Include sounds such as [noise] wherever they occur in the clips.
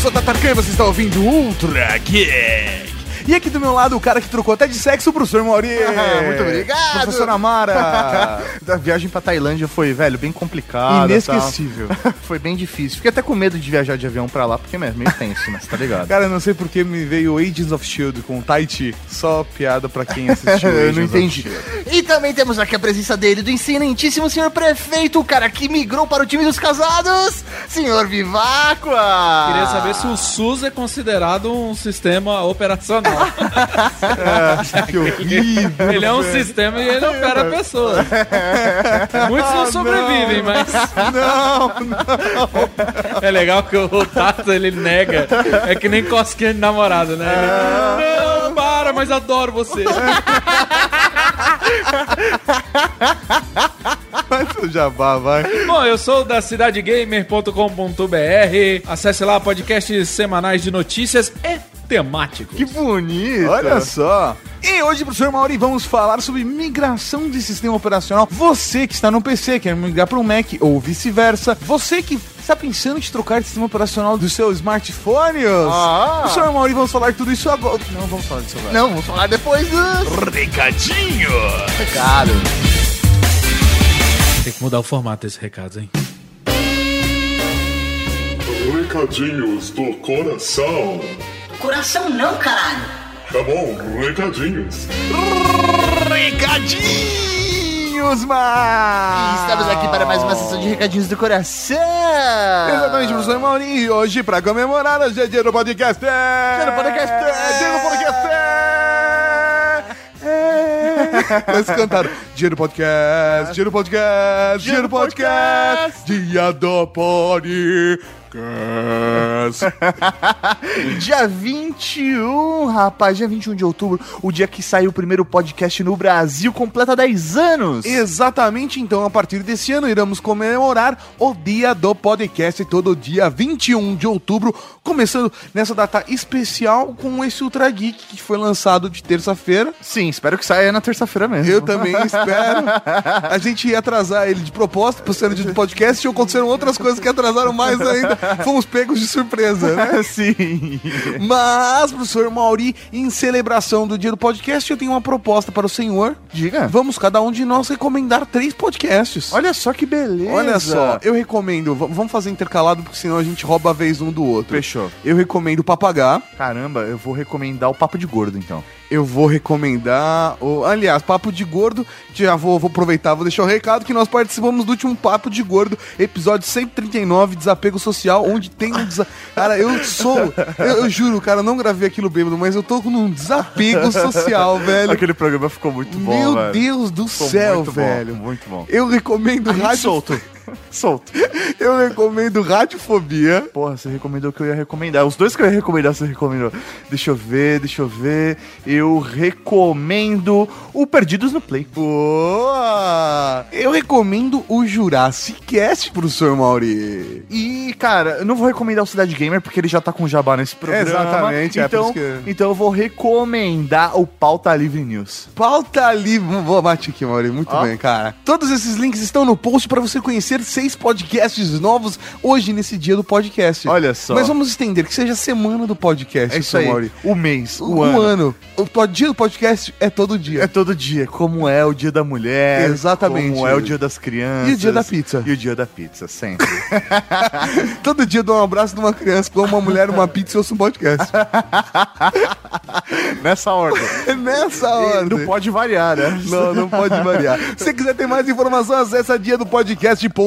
Sou Tatarkan e você está ouvindo Ultra Geek! E aqui do meu lado, o cara que trocou até de sexo, o professor Mauri. [laughs] Muito obrigado. Professor Amara. [laughs] A viagem pra Tailândia foi, velho, bem complicada. Inesquecível. tal. [laughs] foi bem difícil. Fiquei até com medo de viajar de avião pra lá, porque é meio tenso, mas tá ligado? Cara, eu não sei porque me veio Agents of S.H.I.E.L.D. com Tahiti. Só piada pra quem assistiu Eu não entendi. E também temos aqui a presença dele, do excelentíssimo senhor prefeito, o cara que migrou para o time dos casados, senhor Viváqua. Queria saber se o SUS é considerado um sistema operacional. Que horrível. ele é um sistema e ele opera pessoas. Muitos não sobrevivem, mas. Não, não. É legal que o Tato ele nega. É que nem cosquinha de namorado, né? Ele, não, para, mas adoro você. Faz o jabá, vai. Bom, eu sou da cidadegamer.com.br. Acesse lá podcasts semanais de notícias e temáticos. Que bonito. Olha só. E hoje, professor Mauri, vamos falar sobre migração de sistema operacional. Você que está no PC, quer migrar para um Mac ou vice-versa. Você que está pensando em trocar de sistema operacional do seu smartphone. Ah. Professor Mauri, vamos falar tudo isso agora. Não, vamos falar disso agora. Não, vamos falar depois dos Recadinho. recados. Tem que mudar o formato desse recado, hein? Recadinhos do coração. Coração não, caralho. Tá bom, recadinhos. Recadinhos, mas... Estamos aqui para mais uma sessão de recadinhos do coração. Exatamente, professor Mauri. E hoje, para comemorar, hoje é dia do podcast. Dia do podcast. Dia do podcast. É. [laughs] Eles cantaram Dia do podcast, dia do podcast, dia do podcast, dia do podcast. [laughs] Dia 21, rapaz, dia 21 de outubro, o dia que saiu o primeiro podcast no Brasil, completa 10 anos. Exatamente, então, a partir desse ano, iremos comemorar o dia do podcast, todo dia 21 de outubro, começando nessa data especial com esse Ultra Geek que foi lançado de terça-feira. Sim, espero que saia na terça-feira mesmo. Eu também espero. A gente ia atrasar ele de propósito pro sendo de podcast e aconteceram outras coisas que atrasaram mais ainda. [laughs] Fomos pegos de surpresa, né? [laughs] Sim. Mas, professor Mauri, em celebração do dia do podcast, eu tenho uma proposta para o senhor. Diga. Vamos cada um de nós recomendar três podcasts. Olha só que beleza. Olha só, eu recomendo, vamos fazer intercalado, porque senão a gente rouba a vez um do outro. Fechou. Eu recomendo o Papagá. Caramba, eu vou recomendar o Papo de Gordo, então. Eu vou recomendar. O, aliás, Papo de Gordo. Já vou, vou aproveitar, vou deixar o recado que nós participamos do último Papo de Gordo, episódio 139, Desapego Social, onde tem um desa... Cara, eu sou. Eu, eu juro, cara, eu não gravei aquilo bêbado, mas eu tô com um desapego social, [laughs] velho. Aquele programa ficou muito bom, Meu velho. Deus do Ficou céu, muito bom, velho. muito bom. Eu recomendo rádio. solto. [laughs] Solto. Eu recomendo Radiofobia. Porra, você recomendou o que eu ia recomendar. Os dois que eu ia recomendar, você recomendou. Deixa eu ver, deixa eu ver. Eu recomendo o Perdidos no Play. Boa! Eu recomendo o Jurassic Cast, professor Mauri. E, cara, eu não vou recomendar o Cidade Gamer porque ele já tá com jabá nesse programa. Exatamente, é então, isso que- então eu vou recomendar o Pauta Livre News. Pauta livre. Vou bate aqui, Mauri. Muito Ó. bem, cara. Todos esses links estão no post para você conhecer seis podcasts novos hoje, nesse dia do podcast. Olha só. Mas vamos estender que seja a semana do podcast, É isso aí. Mauri. O mês, o, O, ano. ano. O dia do podcast é todo dia. É todo dia, como é o dia da mulher, Exatamente. como é o dia das crianças. E o dia da pizza. E o dia da pizza, sempre. [laughs] Todo dia eu dou um abraço de uma criança, como uma mulher, uma pizza e ouço um podcast. [laughs] Nessa ordem. [laughs] Nessa ordem. Não pode variar, né? Não, não pode variar. Se quiser ter mais informação, acessa dia do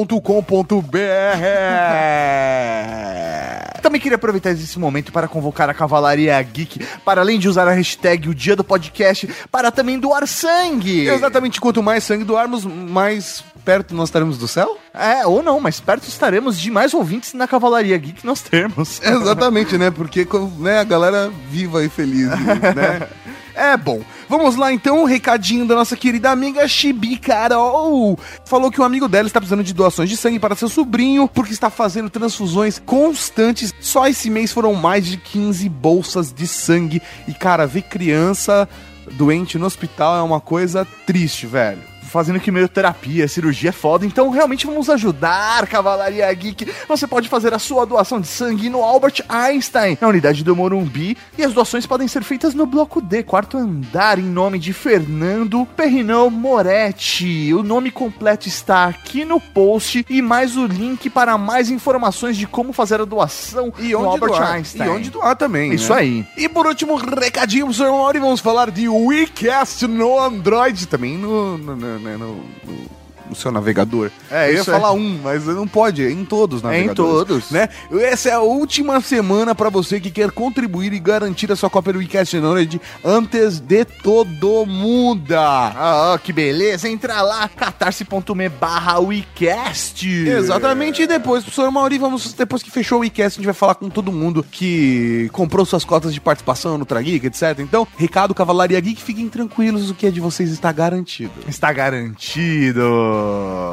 podcast.com.br. Também queria aproveitar esse momento para convocar a Cavalaria Geek, para além de usar a hashtag o dia do podcast, para também doar sangue. Exatamente, quanto mais sangue doarmos, mais perto nós estaremos do céu? É, ou não, mas perto estaremos de mais ouvintes na Cavalaria Geek que nós temos. Exatamente, né? Porque né, a galera viva e feliz, [laughs] né? É bom. Vamos lá então, o recadinho da nossa querida amiga Chibi Carol. Falou que o amigo dela está precisando de doações de sangue para seu sobrinho, porque está fazendo transfusões constantes. Só esse mês foram mais de 15 bolsas de sangue. E cara, ver criança doente no hospital é uma coisa triste, velho. Fazendo quimioterapia, cirurgia é foda, então realmente vamos ajudar, Cavalaria Geek. Você pode fazer a sua doação de sangue no Albert Einstein, na unidade do Morumbi, e as doações podem ser feitas no bloco D, quarto andar, em nome de Fernando Perrinão Moretti. O nome completo está aqui no post e mais o link para mais informações de como fazer a doação E onde Albert doar. Einstein. E onde doar também. Isso né? aí. E por último, recadinho pro senhor Mauri, vamos falar de WeCast no Android, também no, no, no- 那道我们都 seu navegador. É, Eu ia é. falar um, mas não pode, é em todos os É em navegadores. todos. Né? Essa é a última semana para você que quer contribuir e garantir a sua cópia do WeCast no Android antes de todo mundo. Ah, que beleza. Entra lá, catarse.me barra WeCast. Exatamente, e depois, professor Mauri, vamos, depois que fechou o WeCast, a gente vai falar com todo mundo que comprou suas cotas de participação no Trageek, etc. Então, recado Cavalaria Geek, fiquem tranquilos, o que é de vocês está garantido. Está garantido.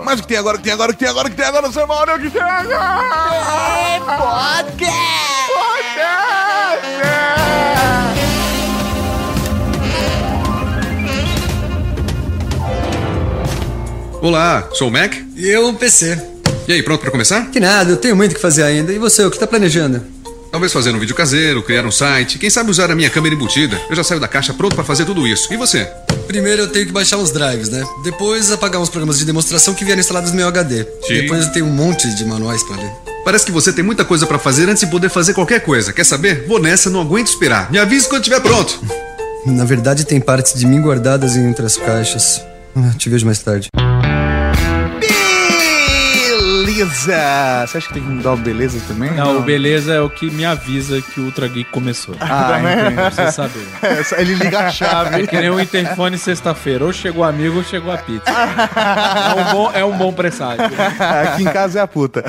Mas o que tem agora, o que tem agora, o que tem agora, o que tem agora, professor Mauri, o que tem agora? Olá, sou o Mac. E eu, um PC. E aí, pronto pra começar? Que nada, eu tenho muito o que fazer ainda. E você, o que tá planejando? Talvez fazer um vídeo caseiro, criar um site, quem sabe usar a minha câmera embutida. Eu já saio da caixa pronto pra fazer tudo isso. E você? Primeiro eu tenho que baixar uns drives, né? Depois apagar uns programas de demonstração que vieram instalados no meu HD. Sim. Depois eu tenho um monte de manuais pra ler. Parece que você tem muita coisa pra fazer antes de poder fazer qualquer coisa. Quer saber? Vou nessa, não aguento esperar. Me avise quando estiver pronto. [laughs] Na verdade, tem partes de mim guardadas em outras caixas. Ah, Te vejo mais tarde. Beleza! Você acha que tem que mudar o beleza também? Não, o beleza é o que me avisa que o Ultra Geek começou. Ah, entendi. Pra você saber. [laughs] É, Ele liga a É chave. que nem o interfone sexta-feira. Ou chegou amigo ou chegou a pizza. É um bom, é um bom presságio. Aqui em casa é a puta.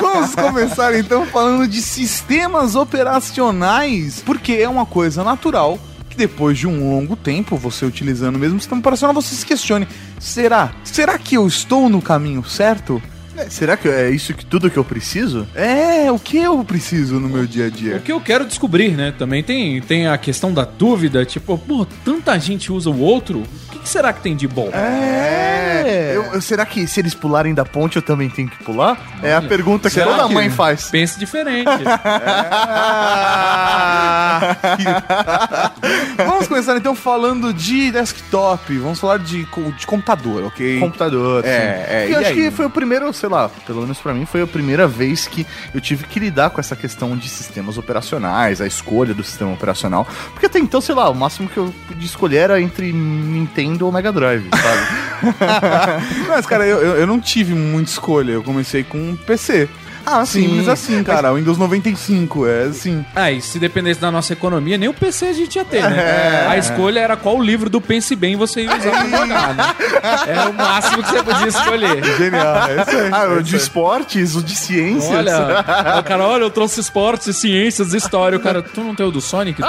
Vamos começar então falando de sistemas operacionais, porque é uma coisa natural que depois de um longo tempo você utilizando o mesmo sistema operacional, você se questione: será? Será que eu estou no caminho certo? Será que é isso que tudo que eu preciso? É, o que eu preciso no meu dia a O dia? que eu quero descobrir, né? Também tem, tem a questão da dúvida, tipo, pô, tanta gente usa o outro, o que, será que tem de bom? É. Eu- eu- será que se eles pularem da ponte eu também tenho que pular? É a pergunta que Será toda que- mãe faz. Pense diferente. [laughs] [laughs] Vamos começar então falando de desktop. Vamos falar de, co- de computador, ok? Computador. É, é, E e eu acho aí? que foi o primeiro, sei lá, pelo menos pra mim, foi a primeira vez que eu tive que lidar com essa questão de sistemas operacionais, a escolha do sistema operacional. Porque até então, sei lá, o máximo que eu podia escolher era entre Nintendo ou Mega Drive, sabe? [laughs] Mas, cara, eu, eu, eu não tive muita escolha. Eu comecei com um PC. Ah, Simples assim, cara. O Windows 95, é assim. Ah, e se dependesse da nossa economia, nem o PC a gente ia ter, É. né? A escolha era qual livro do Pense Bem você ia usar pra jogar, né? [laughs] Era o máximo que você podia escolher. Genial, é isso aí. Ah, o de esportes, o de ciências. Olha, [laughs] o cara, olha, eu trouxe esportes, ciências, história. O cara, tu não tem o do Sonic?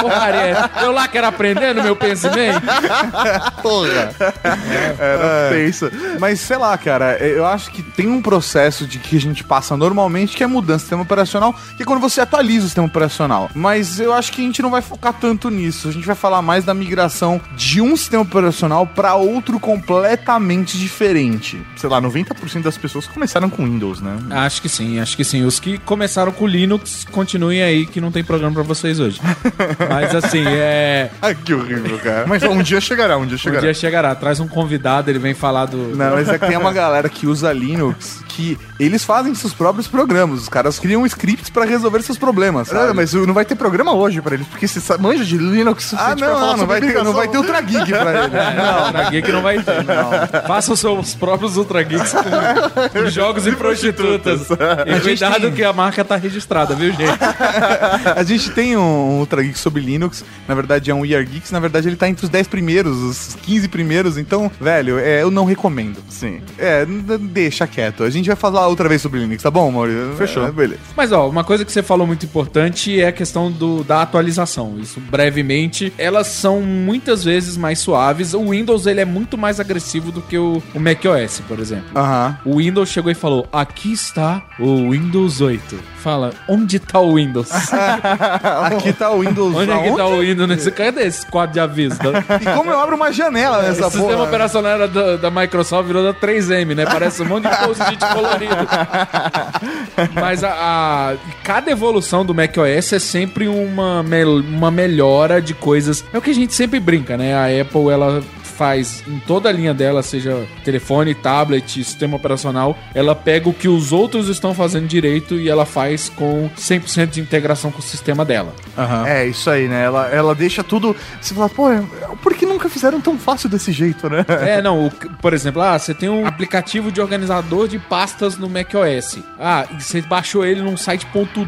Porcaria. Eu lá quero aprender no meu Pense Bem. Porra. Era pensa. Mas sei lá, cara, eu acho que tem um processo de que a gente passa normalmente, que é mudança do sistema operacional, que é quando você atualiza o sistema operacional. Mas eu acho que a gente não vai focar tanto nisso. A gente vai falar mais da migração de um sistema operacional para outro completamente diferente. Sei lá, 90% das pessoas começaram com Windows, né? Acho que sim, acho que sim. Os que começaram com Linux, continuem aí que não tem programa pra vocês hoje. [laughs] Mas assim, é. Ai, que horrível, cara. Mas um dia chegará, um dia Um chegará. dia chegará, traz um convidado, ele vem falar do. Não, mas é que tem uma [laughs] galera que usa Linux que eles fazem seus próprios programas. Os caras criam scripts para resolver seus problemas. Sabe? mas não vai ter programa hoje pra eles, porque você sabe, manja de Linux. Ah, não, falar não, não vai, ter, não vai ter. Ultra Geek pra ele. [laughs] Não, Ultra Geek não vai ter. Não. Faça os seus próprios Ultra Geeks com, com [laughs] jogos e prostitutas. E cuidado que a marca tá registrada, viu, gente? [laughs] A gente tem um Ultra Geek sobre Linux, na verdade é um We Are Geeks, na verdade ele tá entre os 10 primeiros, os 15 primeiros, então, velho, é, eu não recomendo. Sim. É, deixa quieto. A gente vai falar outra vez sobre Linux, tá bom, Maurício? Fechou. É, beleza. Mas ó, uma coisa que você falou muito importante é a questão do, da atualização. Isso brevemente, elas são muitas vezes mais suaves. O Windows ele é muito mais agressivo do que o, o macOS, por exemplo. Aham. O Windows chegou e falou: Aqui está o Windows 8. Fala, onde tá o Windows? [laughs] Aqui tá o Windows. onde é que tá o Windows nesse? Cadê esse quadro de aviso? Da, E como eu abro uma janela nessa o sistema porra? operacional era da, da Microsoft virou da 3M, né? Parece um monte de post-it colorido. Mas a, a- cada evolução do macOS é sempre uma, uma melhora de coisas. É o que a gente sempre brinca, né? A Apple, ela faz em toda a linha dela, seja telefone, tablet, sistema operacional, ela pega o que os outros estão fazendo direito e ela faz com 100% de integração com o sistema dela. Aham. É, isso aí, né? Ela, ela deixa tudo. Você fala, pô, por que nunca fizeram tão fácil desse jeito, né? É, não, o- por exemplo, ah, você tem um aplicativo de organizador de pastas no macOS. Ah, e você baixou ele num site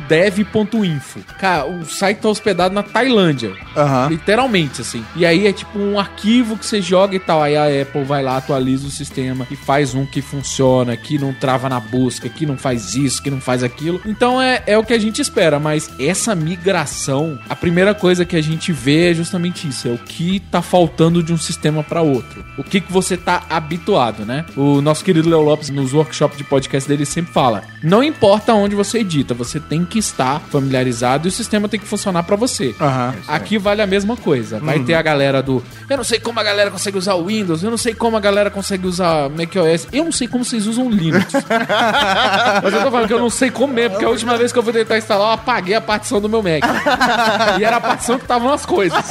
.dev.info. Cara, o site tá hospedado na Tailândia. Aham. Literalmente, assim. E aí é tipo um arquivo que você joga e tal. Aí a Apple vai lá, atualiza o sistema e faz um que funciona, que não trava na busca, que não faz isso, que não faz aquilo. Então é, é o que a gente espera, mas essa migração, a primeira coisa que a gente vê é justamente isso: é o que tá faltando de um sistema para outro. O que, que você tá habituado, né? O nosso querido Leo Lopes, nos workshops de podcast dele, sempre fala: não importa onde você edita, você tem que estar familiarizado e o sistema tem que funcionar para você. Aham. Aqui vale a mesma coisa. Vai ter a galera do. Eu não sei como a galera consegue usar o Windows, eu não sei como a galera consegue usar macOS, eu não sei como vocês usam Linux. [laughs] Mas eu tô falando que eu não sei como mesmo, porque a última vez que eu fui tentar instalar, eu apaguei a partição do meu Mac. [laughs] E era a partição que estavam as coisas.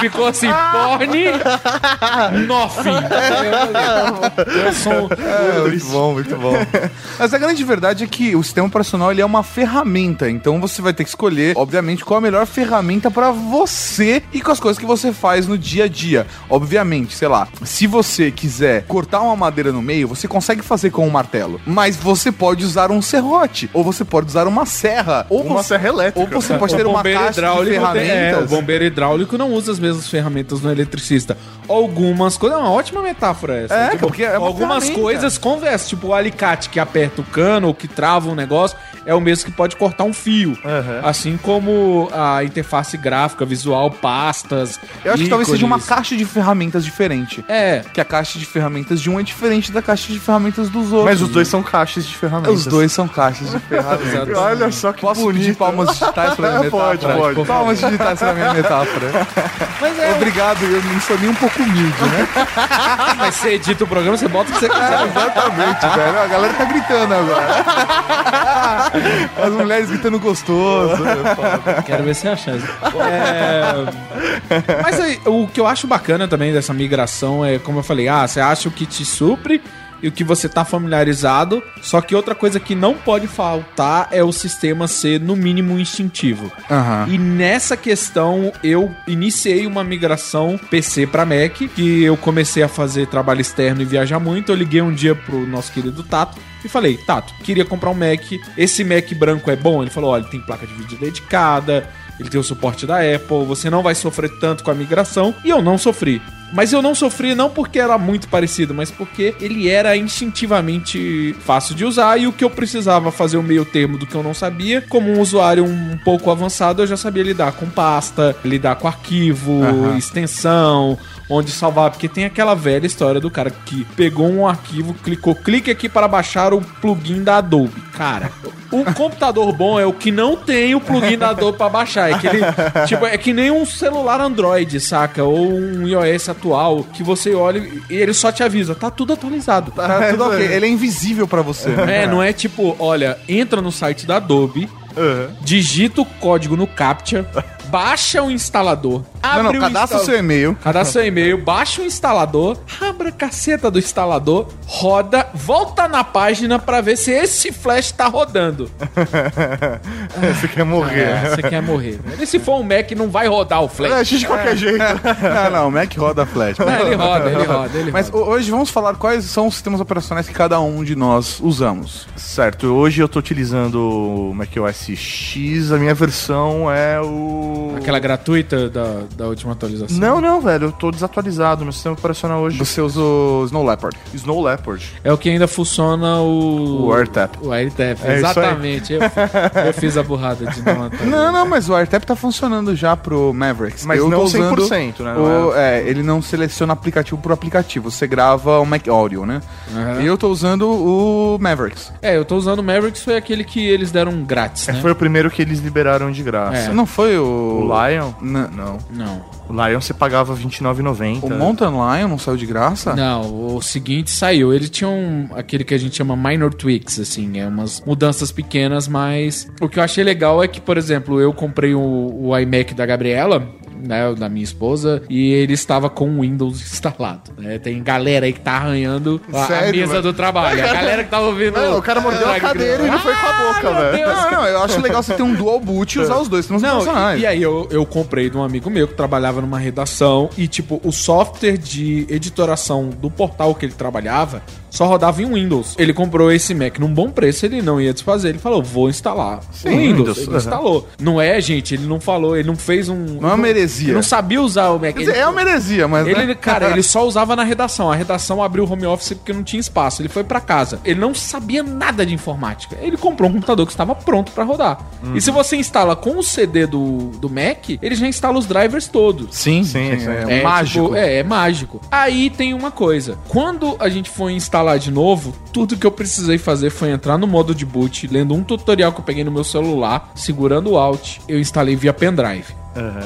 Ficou assim, porn, nothing. Eu sou É, muito bom, muito bom. Mas a grande verdade é que o sistema operacional ele é uma ferramenta, então você vai ter que escolher, obviamente, qual a melhor ferramenta pra você e com as coisas que você faz no dia a dia. Obviamente, sei lá, se você quiser cortar uma madeira no meio, você consegue fazer com um martelo, mas você pode usar um serrote, ou você pode usar uma serra, ou Uma você, serra elétrica. ou você pode O ter uma caixa de tem- é, o ferramentas. bombeiro hidráulico não usa as mesmas ferramentas no eletricista. Algumas coisas. É uma ótima metáfora essa. É, porque é uma algumas ferramenta. coisas conversam. Tipo, o alicate que aperta o cano ou que trava um negócio é o mesmo que pode cortar um fio. Aham. Assim como a interface gráfica, visual, pastas. Eu acho que talvez seja uma caixa de ferramentas diferente. É. Que a caixa de ferramentas de um é diferente da caixa de ferramentas dos outros. Mas os dois são caixas de ferramentas. Os dois são caixas de ferramentas. [laughs] Olha só que Posso bonito. pedir palmas digitais pra minha [laughs] metáfora? Pode, pode. Palmas digitais pra minha metáfora. Mas é. Obrigado, eu não sou nem um pouco humilde, né? [laughs] Mas você edita o programa, você bota o que você quiser. Exatamente, velho. A galera tá gritando agora. As mulheres gritando gostoso. Quero ver se é a chance. É... Mas aí, o que eu acho bacana também dessa migração é, como eu falei, ah, você acha o que te supre e o que você tá familiarizado. Só que outra coisa que não pode faltar é o sistema ser, no mínimo, instintivo. Aham. E nessa questão, eu iniciei uma migração PC para Mac, que eu comecei a fazer trabalho externo e viajar muito. Eu liguei um dia pro nosso querido Tato e falei: Tato, queria comprar um Mac. Esse Mac branco é bom? Ele falou: olha, tem placa de vídeo dedicada, ele tem o suporte da Apple, você não vai sofrer tanto com a migração. E eu não sofri. Mas eu não sofri não porque era muito parecido, mas porque ele era instintivamente fácil de usar e o que eu precisava fazer o meio termo do que eu não sabia, como um usuário um pouco avançado, eu já sabia lidar com pasta, lidar com arquivo, Aham. extensão, onde salvar, porque tem aquela velha história do cara que pegou um arquivo, clicou, clique aqui para baixar o plugin da Adobe. Cara, o computador bom é o que não tem o plugin da Adobe para baixar. É que ele, tipo, é que nem um celular Android, saca? Ou um iOS atual, que você olha e ele só te avisa, tá tudo atualizado. Tá tudo ok. Ele é invisível pra você. né? É, não é tipo, olha, entra no site da Adobe, Aham. digita o código no CAPTCHA, baixa o instalador, Não, abre não, o cadastra o instala- seu e-mail. Cadastra seu e-mail, baixa o instalador, abra a caceta do instalador, roda, volta na página pra ver se esse flash tá rodando. [laughs] Você quer morrer. É, você quer morrer. E se for um Mac, não vai rodar o É, flash. de qualquer jeito. [laughs] Não, não, o Mac roda Flash. Não, ele roda, ele roda, ele Mas roda. hoje vamos falar quais são os sistemas operacionais que cada um de nós usamos. Certo, hoje eu tô utilizando o macOS X, a minha versão é o... Aquela gratuita da, da última atualização. Não, não, velho, eu tô desatualizado. Meu sistema operacional hoje. Você usa o Snow Leopard. Snow Leopard. É o que ainda funciona o. O AirTap. O AirTap, É exatamente. Eu, eu fiz a burrada de não [laughs] atualizar. Não, não, mas o AirTap tá funcionando já pro Mavericks. Mas eu não tô usando 100%, né? O, é, ele não seleciona aplicativo por aplicativo. Você grava o Mac Audio, né? Aham. E eu tô usando o Mavericks. É, eu tô usando o Mavericks, foi aquele que eles deram grátis, né? Foi o primeiro que eles liberaram de graça. É. Não foi o. O Lion? N- Não. Não. O Lion você pagava R$29,90. O Mountain Lion não saiu de graça? Não, o seguinte saiu. Ele tinha um, aquele que a gente chama minor tweaks, assim, é umas mudanças pequenas, mas o que eu achei legal é que, por exemplo, eu comprei o, o iMac da Gabriela, né, da minha esposa, e ele estava com o Windows [laughs] instalado. né? Tem galera aí que tá arranhando a- Sério, mesa mano? do trabalho. A galera que tá ouvindo. Não, o cara mordeu a cadeira e ele foi com a boca, Ah, velho. Não, não, eu acho legal você ter um dual boot e usar os dois, senão não e, e aí eu, eu comprei de um amigo meu que trabalhava numa redação e, tipo, o software de editoração do portal que ele trabalhava só rodava em Windows. Ele comprou esse Mac num bom preço, ele não ia desfazer. Ele falou, vou instalar Sim, o Windows. Windows, Ele aham. instalou. Não é, gente, ele não falou, ele não fez um... Não é uma heresia. Ele não sabia usar o Mac. Quer dizer, Ele- é uma heresia, mas. ele, né? cara, [laughs] ele só usava na redação. A redação abriu o home office porque não tinha espaço. Ele foi pra casa. Ele não sabia nada de informática. Ele comprou um computador que estava pronto pra rodar. E se você instala com o CD do, do Mac, ele já instala os drivers todos. Sim, Sim, sim, sim. é, É, mágico. tipo, é, é mágico. Aí tem uma coisa. Quando a gente foi instalar de novo, tudo que eu precisei fazer foi entrar no modo de boot, lendo um tutorial que eu peguei no meu celular, segurando o Alt, eu instalei via pendrive.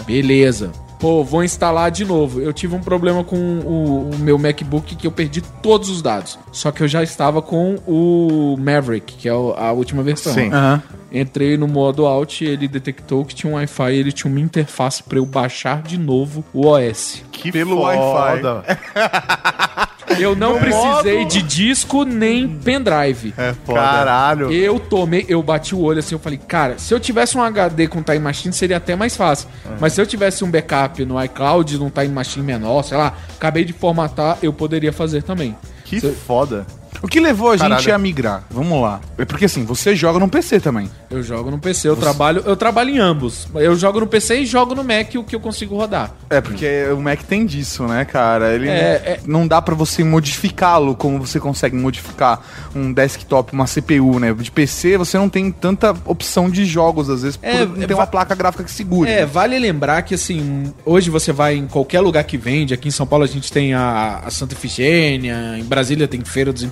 Beleza. Pô, vou instalar de novo. Eu tive um problema com o, o meu MacBook que eu perdi todos os dados. Só que eu já estava com o Maverick, que é a última versão. Sim. Aham. Entrei no modo Alt, ele detectou que tinha um Wi-Fi e ele tinha uma interface para eu baixar de novo o OS. Que Pelo foda. [laughs] Eu não precisei de disco nem pendrive. É foda. Caralho. Eu tomei, eu bati o olho assim, eu falei, cara, se eu tivesse um HD com Time Machine seria até mais fácil. Mas se eu tivesse um backup no iCloud, num Time Machine menor, sei lá, acabei de formatar, eu poderia fazer também. Que Cê- foda. O que levou a gente Caralho. a migrar? Vamos lá. É porque assim, você joga no PC também. Eu jogo no PC, eu trabalho, eu trabalho em ambos. Eu jogo no PC e jogo no Mac o que eu consigo rodar. É, porque o Mac tem disso, né, cara? Ele É, é- não dá pra você modificá-lo como você consegue modificar um desktop, uma CPU, né? De PC você não tem tanta opção de jogos, às vezes, É, por não é, ter va- uma placa gráfica que segure. É, né? vale lembrar que assim, hoje você vai em qualquer lugar que vende, aqui em São Paulo a gente tem a, a Santa Efigênia, em Brasília tem Feira dos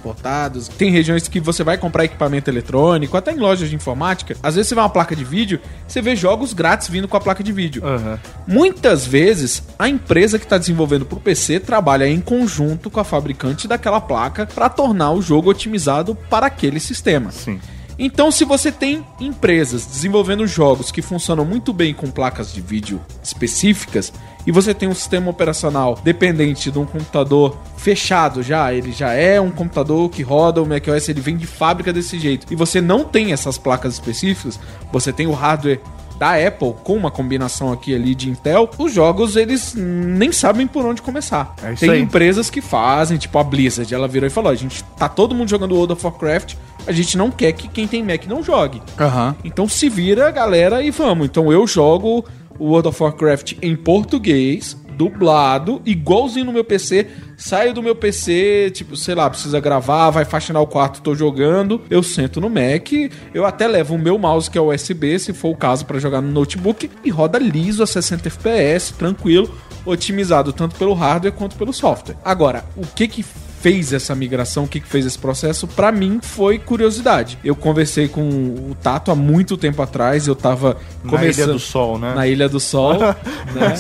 Tem regiões que você vai comprar equipamento eletrônico, até em lojas de informática, às vezes você vai uma placa de vídeo, você vê jogos grátis vindo com a placa de vídeo. Aham. Muitas vezes, a empresa que está desenvolvendo para o PC trabalha em conjunto com a fabricante daquela placa para tornar o jogo otimizado para aquele sistema. Sim. Então, se você tem empresas desenvolvendo jogos que funcionam muito bem com placas de vídeo específicas e você tem um sistema operacional dependente de um computador fechado já, ele já é um computador que roda o macOS, ele vem de fábrica desse jeito, e você não tem essas placas específicas, você tem o hardware da Apple com uma combinação aqui ali de Intel, os jogos eles nem sabem por onde começar. É tem aí. empresas que fazem, tipo a Blizzard, ela virou e falou: a gente tá todo mundo jogando World of Warcraft, a gente não quer que quem tem Mac não jogue. Aham. Então se vira, galera, e vamos. Então eu jogo o World of Warcraft em português, dublado, igualzinho no meu PC. Saio do meu PC, tipo, sei lá, precisa gravar, vai faxinar o quarto, tô jogando. Eu sento no Mac, eu até levo o meu mouse que é USB, se for o caso, pra jogar no notebook, e roda liso a 60 FPS, tranquilo, otimizado tanto pelo hardware quanto pelo software. Agora, o que que fez essa migração, o que, que fez esse processo, pra mim foi curiosidade. Eu conversei com o Tato há muito tempo atrás, eu tava Na começando Ilha do Sol, né? na Ilha do Sol, [laughs] né?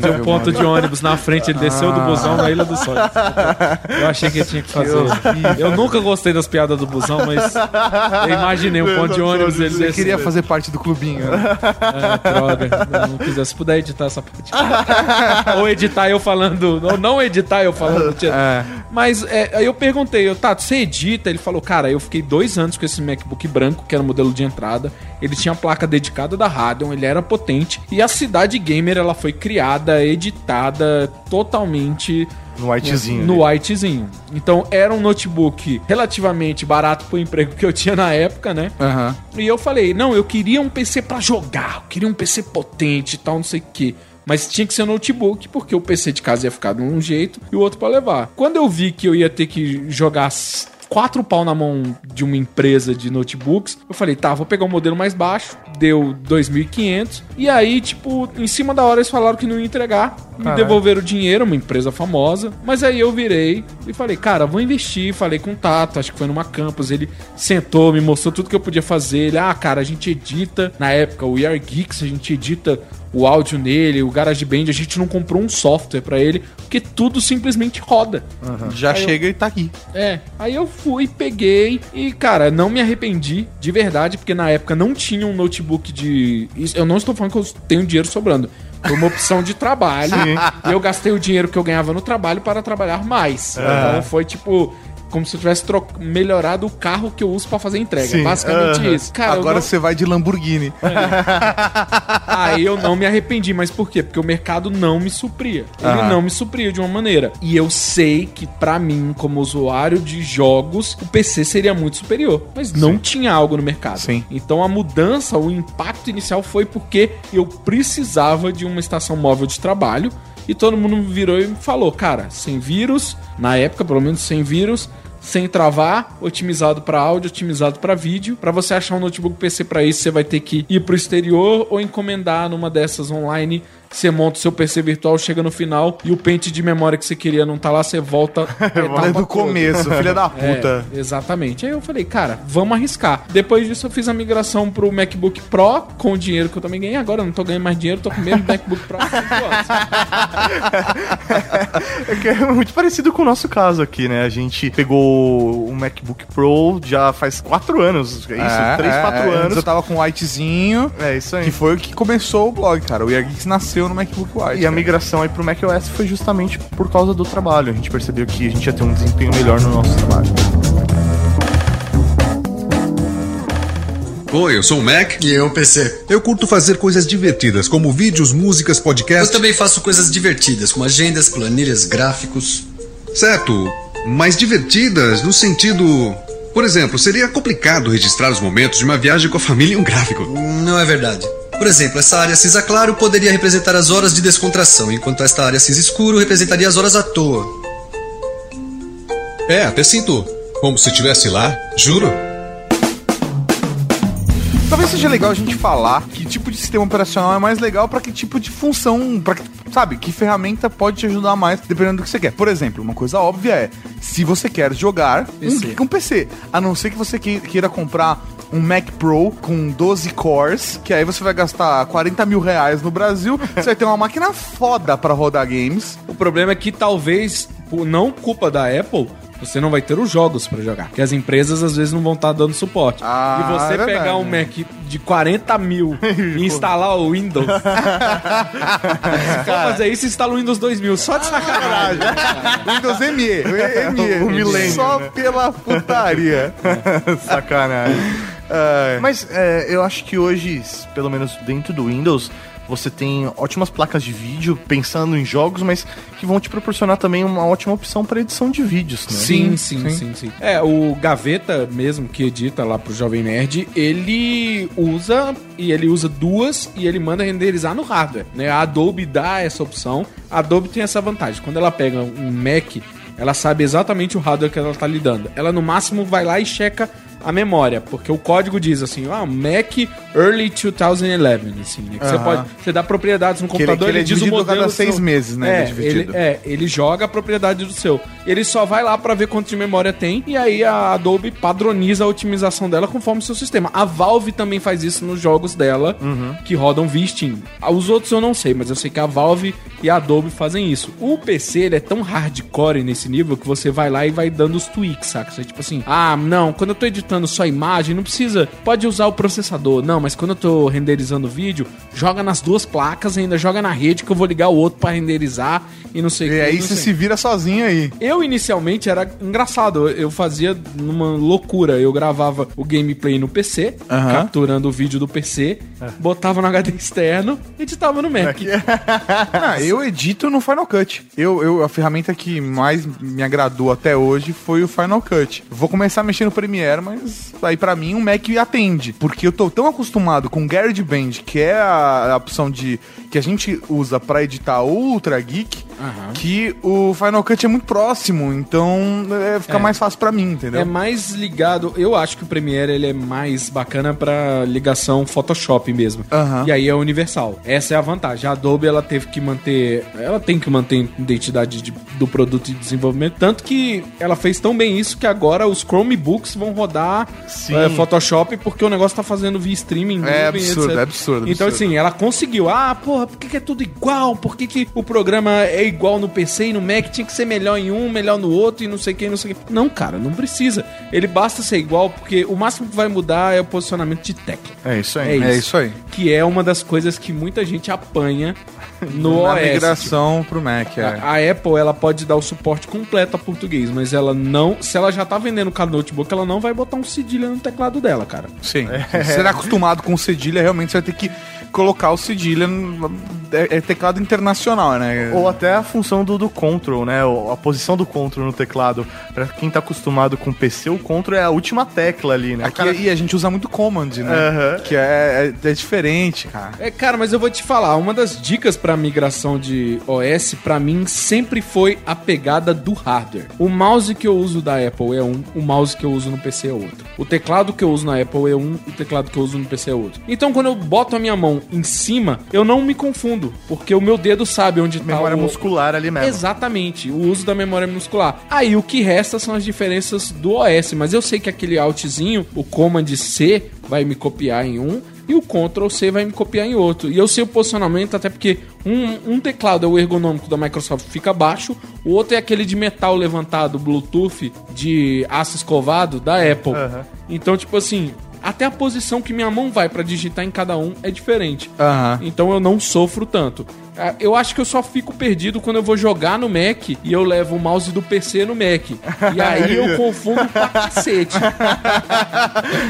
Tem um ponto de ônibus na frente, ele desceu do busão na Ilha do Sol. Eu achei que ele tinha que fazer. Eu nunca gostei das piadas do busão, mas eu imaginei um ponto de ônibus, ele Você desceu. queria fazer parte do clubinho. né? É, droga, eu não quiser. Se puder editar essa parte. ou editar eu falando. Ou não editar eu falando. É. Mas é, aí eu perguntei, eu, Tato, você edita? Ele falou, cara, eu fiquei dois anos com esse MacBook branco, que era o modelo de entrada. Ele tinha placa dedicada da Radeon, ele era potente. E a Cidade Gamer, ela foi criada, editada totalmente No whitezinho. no ali. whitezinho. Então era um notebook relativamente barato pro emprego que eu tinha na época, né? Aham. E eu falei, não, eu queria um PC pra jogar, eu queria um PC potente e tal, não sei o quê. Mas tinha que ser notebook, porque o PC de casa ia ficar de um jeito e o outro pra levar. Quando eu vi que eu ia ter que jogar quatro pau na mão de uma empresa de notebooks, eu falei, tá, vou pegar um modelo mais baixo, deu 2.500, e aí, tipo, em cima da hora eles falaram que não ia entregar, me devolveram o dinheiro, uma empresa famosa, mas aí eu virei e falei, cara, vou investir, falei com o Tato, acho que foi numa campus, ele sentou, me mostrou tudo que eu podia fazer, ele, ah, cara, a gente edita, na época, o We Are Geeks, a gente edita o áudio nele, o GarageBand, a gente não comprou um software pra ele, porque tudo simplesmente roda. Já chega e tá aqui. É, aí eu fui, peguei e, cara, não me arrependi de verdade, porque na época não tinha um notebook de. Eu não estou falando que eu tenho dinheiro sobrando. Foi uma opção de trabalho. [laughs] e eu gastei o dinheiro que eu ganhava no trabalho para trabalhar mais. Então foi tipo. Como se eu tivesse melhorado o carro que eu uso pra fazer entrega. Sim. Basicamente isso. Cara, Agora não- você vai de Lamborghini. Aí eu não me arrependi, mas por quê? Porque o mercado não me supria. Ele Aham. não me supria de uma maneira. E eu sei que pra mim, como usuário de jogos, o PC seria muito superior. Mas não tinha algo no mercado. Sim. Então a mudança, o impacto inicial foi porque eu precisava de uma estação móvel de trabalho. E todo mundo virou e me falou, cara, sem vírus, na época, pelo menos sem vírus, sem travar, otimizado para áudio, otimizado para vídeo. Para você achar um notebook PC para isso, você vai ter que ir pro exterior ou encomendar numa dessas online. Você monta o seu PC virtual, chega no final e o pente de memória que você queria não tá lá, você volta. a [laughs] etapa É do toda. começo, filha da [laughs] puta. É, exatamente. Aí eu falei, cara, vamos arriscar. Depois disso, eu fiz a migração pro MacBook Pro com o dinheiro que eu também ganhei. Agora eu não tô ganhando mais dinheiro, tô com o mesmo MacBook Pro há cinco anos. É que é muito parecido com o nosso caso aqui, né? A gente pegou um MacBook Pro já faz quatro anos. É isso? Três, quatro Antes anos. Eu tava com o Whitezinho, É isso aí. que foi o que começou o blog, cara. O Year Geeks nasceu no MacBook White. E a cara. migração aí pro macOS foi justamente por causa do trabalho. A gente percebeu que a gente ia ter um desempenho melhor no nosso trabalho. Oi, eu sou o Mac. E eu, PC. Eu curto fazer coisas divertidas, como vídeos, músicas, Eu podcasts. também faço coisas divertidas, como agendas, planilhas, gráficos. Certo, mas divertidas no sentido. Por exemplo, seria complicado registrar os momentos de uma viagem com a família em um gráfico. Não é verdade. Por exemplo, essa área cinza claro poderia representar as horas de descontração, enquanto esta área cinza escuro representaria as horas à toa. É, até sinto como se estivesse lá, juro. Talvez seja legal a gente falar que tipo de sistema operacional é mais legal pra que tipo de função, para sabe, que ferramenta pode te ajudar mais, dependendo do que você quer. Por exemplo, uma coisa óbvia é, se você quer jogar PC. Um, um PC, a não ser que você que- queira comprar um Mac Pro com 12 cores, que aí você vai gastar 40 mil reais no Brasil, [laughs] você vai ter uma máquina foda pra rodar games. O problema é que talvez, por não culpa da Apple, você não vai ter os jogos pra jogar. Porque as empresas às vezes não vão estar dando suporte. Ah, e você é pegar um Mac de 40 mil [laughs] e instalar o Windows. Se for fazer isso, instala o Windows 2000. Só de sacanagem. Windows ME, [laughs] ME, O milênio, só né? pela putaria. [laughs] Sacanagem. Mas é, eu acho que hoje, pelo menos dentro do Windows, você tem ótimas placas de vídeo pensando em jogos, mas que vão te proporcionar também uma ótima opção para edição de vídeos, né? Sim, sim, sim, sim, É, o Gaveta mesmo, que edita lá pro Jovem Nerd, ele usa e ele usa duas e ele manda renderizar no hardware, né? A Adobe dá essa opção. A Adobe tem essa vantagem. Quando ela pega um Mac, ela sabe exatamente o hardware que ela tá lidando. Ela no máximo vai lá e checa a memória, porque o código diz assim, ah, Mac Early 2011, assim, né? Que você pode, você dá propriedades no ele- computador, que ele ele, é diz o dividido modelo cada seis seu- meses, né, ele é É, ele, é, ele joga a propriedade do seu. Ele só vai lá pra ver quanto de memória tem e aí a Adobe padroniza a otimização dela conforme o seu sistema. A Valve também faz isso nos jogos dela que rodam via Steam. Os outros eu não sei, mas eu sei que a Valve e a Adobe fazem isso. O PC ele é tão hardcore nesse nível que você vai lá e vai dando os tweaks, saca? Você, tipo assim, ah, não, quando eu tô editando só imagem, não precisa, pode usar o processador. Não, mas quando eu tô renderizando vídeo, joga nas duas placas, ainda joga na rede que eu vou ligar o outro pra renderizar e não sei o E que, aí não você se vira sozinho aí. Eu inicialmente era engraçado, eu fazia numa loucura. Eu gravava o gameplay no PC, Aham. capturando o vídeo do PC, botava no HD externo e editava no Mac. Ah, [laughs] eu edito no Final Cut. Eu, eu, a ferramenta que mais me agradou até hoje foi o Final Cut. Vou começar a mexer no Premiere, mas mas aí pra mim um Mac atende. Porque eu tô tão acostumado com GarageBand, que é a, a opção de que a gente usa pra editar Ultra Geek, que o Final Cut é muito próximo, então é, fica É. mais fácil pra mim, entendeu? É mais ligado, eu acho que o Premiere ele é mais bacana pra ligação Photoshop mesmo. Aham. E aí é universal. Essa é a vantagem. A Adobe ela teve que manter, ela tem que manter a identidade de- do produto de desenvolvimento, tanto que ela fez tão bem isso que agora os Chromebooks vão rodar É, Photoshop porque o negócio tá fazendo via streaming, É nuvem, absurdo, etc. é absurdo, Então absurdo. assim, ela conseguiu. Ah, porra, por que, que é tudo igual? Por que, que o programa é igual no PC e no Mac? Tinha que ser melhor em um, melhor no outro e não sei o que, não sei o que. Não, cara, não precisa. Ele basta ser igual porque o máximo que vai mudar é o posicionamento de tecla. É isso É aí. isso. É isso aí. Que é uma das coisas que muita gente apanha [laughs] no Na OS. migração pro Mac, é. A, a Apple ela pode dar o suporte completo a português, mas ela não. Se ela já tá vendendo cada notebook, ela não vai botar um cedilha no teclado dela, cara. Sim. Se você é acostumado com cedilha, realmente você vai ter que colocar o cedilha no é, é teclado internacional, né? Ou até a função do, do control, né? A posição do control no teclado. Pra quem tá acostumado com PC, o control é a última tecla ali, né? Aqui, cara- E a gente usa muito command, né? Aham. Que é, é, é diferente, cara. É, cara, mas eu vou te falar, uma das dicas pra migração de OS, pra mim, sempre foi a pegada do hardware. O mouse que eu uso da Apple é um, o mouse que eu uso no PC é outro. O teclado que eu uso na Apple é um, o teclado que eu uso no PC é outro. Então, quando eu boto a minha mão em cima, eu não me confundo, porque o meu dedo sabe onde tá Memória o... muscular ali mesmo. Exatamente, o uso da memória muscular. Aí o que resta são as diferenças do OS, mas eu sei que aquele altzinho, o Command C vai me copiar em um e o Ctrl C vai me copiar em outro. E eu sei o posicionamento, até porque um, um teclado é o ergonômico da Microsoft, fica baixo, o outro é aquele de metal levantado, Bluetooth, de aço escovado da Apple. Então, tipo assim. Até a posição que minha mão vai pra digitar em cada um é diferente. Aham. Então eu não sofro tanto. Ah, Eu acho que eu só fico perdido quando eu vou jogar no Mac e eu levo o mouse do PC no Mac. E aí eu [laughs] confundo pra cacete.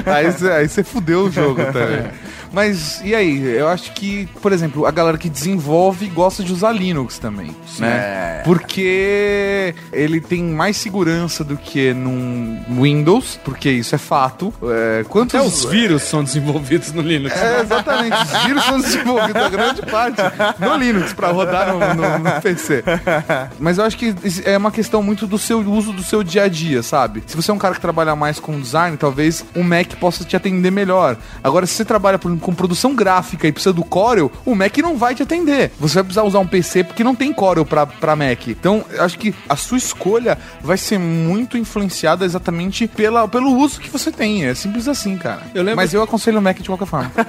aí você fudeu o jogo também. Mas e aí? Eu acho que, por exemplo, a galera que desenvolve gosta de usar Linux também, né? Porque ele tem mais segurança do que num Windows, porque isso é fato. É, quantos Até os vírus são desenvolvidos no Linux. É, exatamente. Os vírus são desenvolvidos a grande parte no Linux pra rodar no, no- no PC. Mas eu acho que é uma questão muito do seu uso do seu dia a dia, sabe? Se você é um cara que trabalha mais com design, talvez um Mac possa te atender melhor. Agora, se você trabalha por com produção gráfica e precisa do Corel, o Mac não vai te atender. Você vai precisar usar um PC porque não tem Corel pra, pra Mac. Então, eu acho que a sua escolha vai ser muito influenciada exatamente pela, pelo uso que você tem. É simples assim, cara. Eu lembro- Mas eu aconselho o Mac de qualquer forma. [laughs]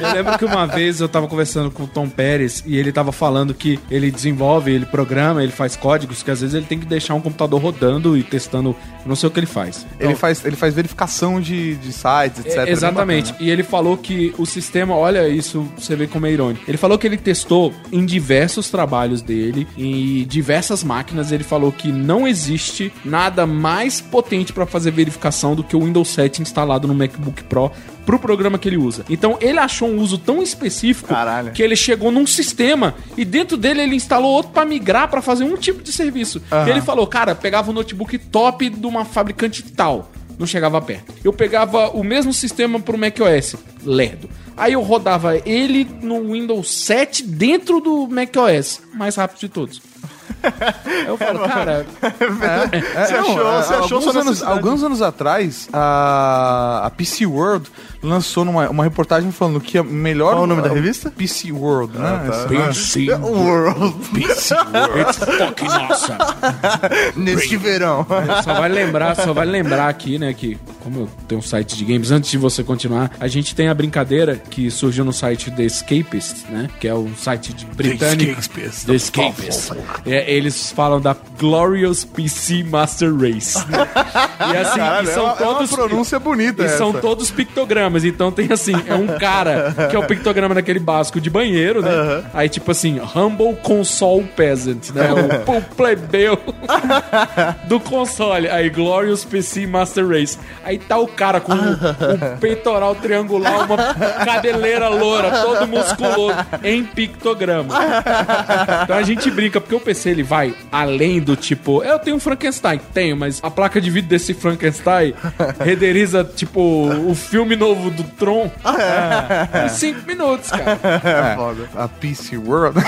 Eu lembro que uma vez eu tava conversando com o Tom Pérez e ele tava falando que ele desenvolve, ele programa, ele faz códigos, que às vezes ele tem que deixar um computador rodando e testando, não sei o que ele faz. Ele faz, ele faz verificação de, de sites, etc. É, Bem exatamente. bacana. E ele falou que o sistema, olha isso, você vê como é irônico. Ele falou que ele testou em diversos trabalhos dele, em diversas máquinas. Ele falou que não existe nada mais potente para fazer verificação do que o Windows 7 instalado no MacBook Pro pro programa que ele usa. Então ele achou um uso tão específico Caralho. que ele chegou num sistema e dentro dele ele instalou outro para migrar para fazer um tipo de serviço. E ele falou, cara, pegava um notebook top de uma fabricante tal não chegava perto. Eu pegava o mesmo sistema pro macOS, lerdo. Aí eu rodava ele no Windows 7 dentro do macOS, mais rápido de todos. Eu falo, cara, É, Você achou- você achou alguns, anos, alguns anos atrás, a, a PC World lançou numa, uma reportagem falando que a melhor. Qual o nome da revista? PC World, né? Essa- PC World. PC It's fucking awesome. [laughs] Neste verão. Só vai lembrar, só vai lembrar aqui, né, que como eu tenho um site de games, antes de você continuar, a gente tem a brincadeira que surgiu no site The Escapist, né, que é um site de britânico. The Escapist. É, eles falam da Glorious PC Master Race. e assim, Caralho, e são é uma- é uma todos pronúncia bonita E são essa. todos pictogramas. Então tem assim, é um cara que é o pictograma daquele básico de banheiro, né? Aí tipo assim, Humble Console Peasant, né? O, o plebeu [laughs] do console. Aí Glorious PC Master Race. Aí tá o cara com o, o peitoral triangular, uma cabeleira loura, todo musculoso, em pictograma. Então a gente brinca, porque o PC ele vai além do tipo, eu tenho um Frankenstein, tenho, mas a placa de vídeo desse Frankenstein [laughs] renderiza, tipo, o filme novo do Tron é, em [laughs] 5 minutos, cara. É, a PC World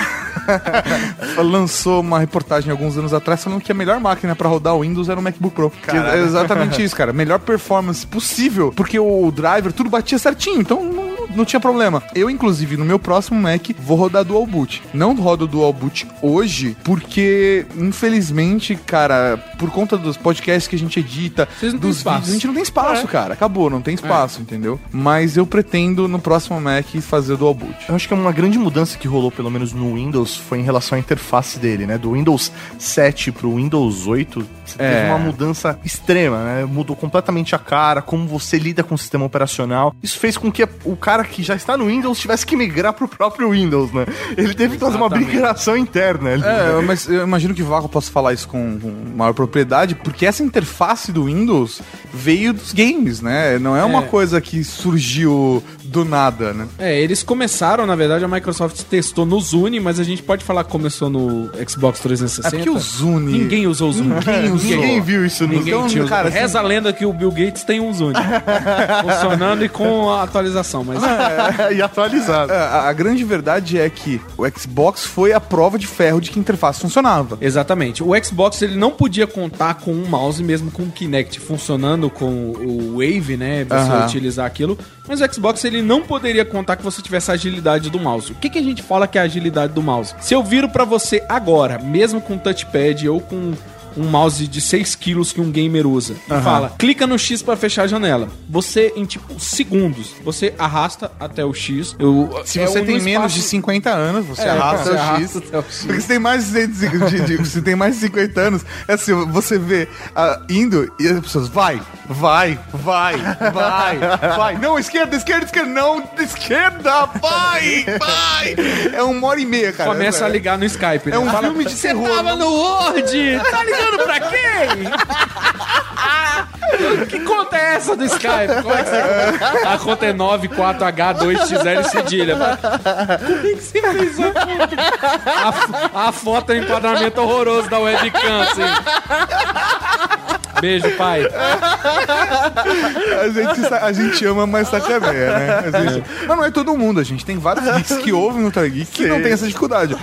[laughs] lançou uma reportagem alguns anos atrás falando que a melhor máquina pra rodar o Windows era o MacBook Pro. Que é exatamente isso, cara. Melhor performance possível, porque o driver tudo batia certinho, então não, não tinha problema. Eu, inclusive, no meu próximo Mac, vou rodar Dual Boot. Não rodo Dual Boot hoje, porque, infelizmente, cara, por conta dos podcasts que a gente edita, dos espaço. vídeos, a gente não tem espaço, cara. Acabou, não tem espaço, entendeu? Mas eu pretendo, no próximo Mac, fazer Dual Boot. Eu acho que uma grande mudança que rolou, pelo menos no Windows, foi em relação à interface dele, né? Do Windows 7 pro Windows 8, você É. teve uma mudança extrema, né? Mudou completamente a cara, como você lida com o sistema operacional. Isso fez com que o cara que já está no Windows tivesse que migrar pro próprio Windows, né? Ele teve que fazer uma migração interna. ali, né? É, mas eu imagino que Vaco possa falar isso com, com maior propriedade, porque essa interface do Windows veio dos games, né? Não é uma É. coisa que surgiu do nada, né? É, eles começaram, na verdade, a Microsoft testou no Zune, mas a gente pode falar que começou no Xbox 360. É porque o Zune. Ninguém usou o Zune. Ninguém usou. Ninguém viu isso no Ninguém Então, cara, assim- Reza a lenda que o Bill Gates tem um Zune. [laughs] funcionando e com a atualização, mas... [laughs] e atualizado. É, A, a grande verdade é que o Xbox foi a prova de ferro de que a interface funcionava. Exatamente. O Xbox ele não podia contar com um mouse mesmo com o Kinect funcionando com o Wave, né? Você Aham. utilizar aquilo. Mas o Xbox ele não poderia contar que você tivesse a agilidade do mouse. O que, que a gente fala que é a agilidade do mouse? Se eu viro pra você agora, mesmo com touchpad ou com um mouse de 6 quilos que um gamer usa e fala, clica no X pra fechar a janela. Você, em tipo segundos, você arrasta até o X. Eu, Se é você um- tem no menos de espaço- 50 anos, você É, arrasta você o X. arrasta até o X. Porque você tem mais de, 150 de, de, você tem mais de 50 anos, é assim, você vê ah, indo e as pessoas, vai, vai, vai, vai, vai. Não, esquerda, esquerda, esquerda, não, esquerda, vai, vai. É uma hora e meia, cara. Começa a ligar no Skype. né? É um filme de Você terror. tava no Word! Tá ligando pra quem? [laughs] que conta é essa do Skype? É. A conta é 94H2XL cedilha. Como é que você fez? A, f- a foto é um enquadramento horroroso da webcam, assim. Beijo, pai. A gente, a gente ama, mas sacaneia, né? A gente- Mas não é todo mundo, a gente tem vários geeks que ouvem o Geek que não tem essa dificuldade.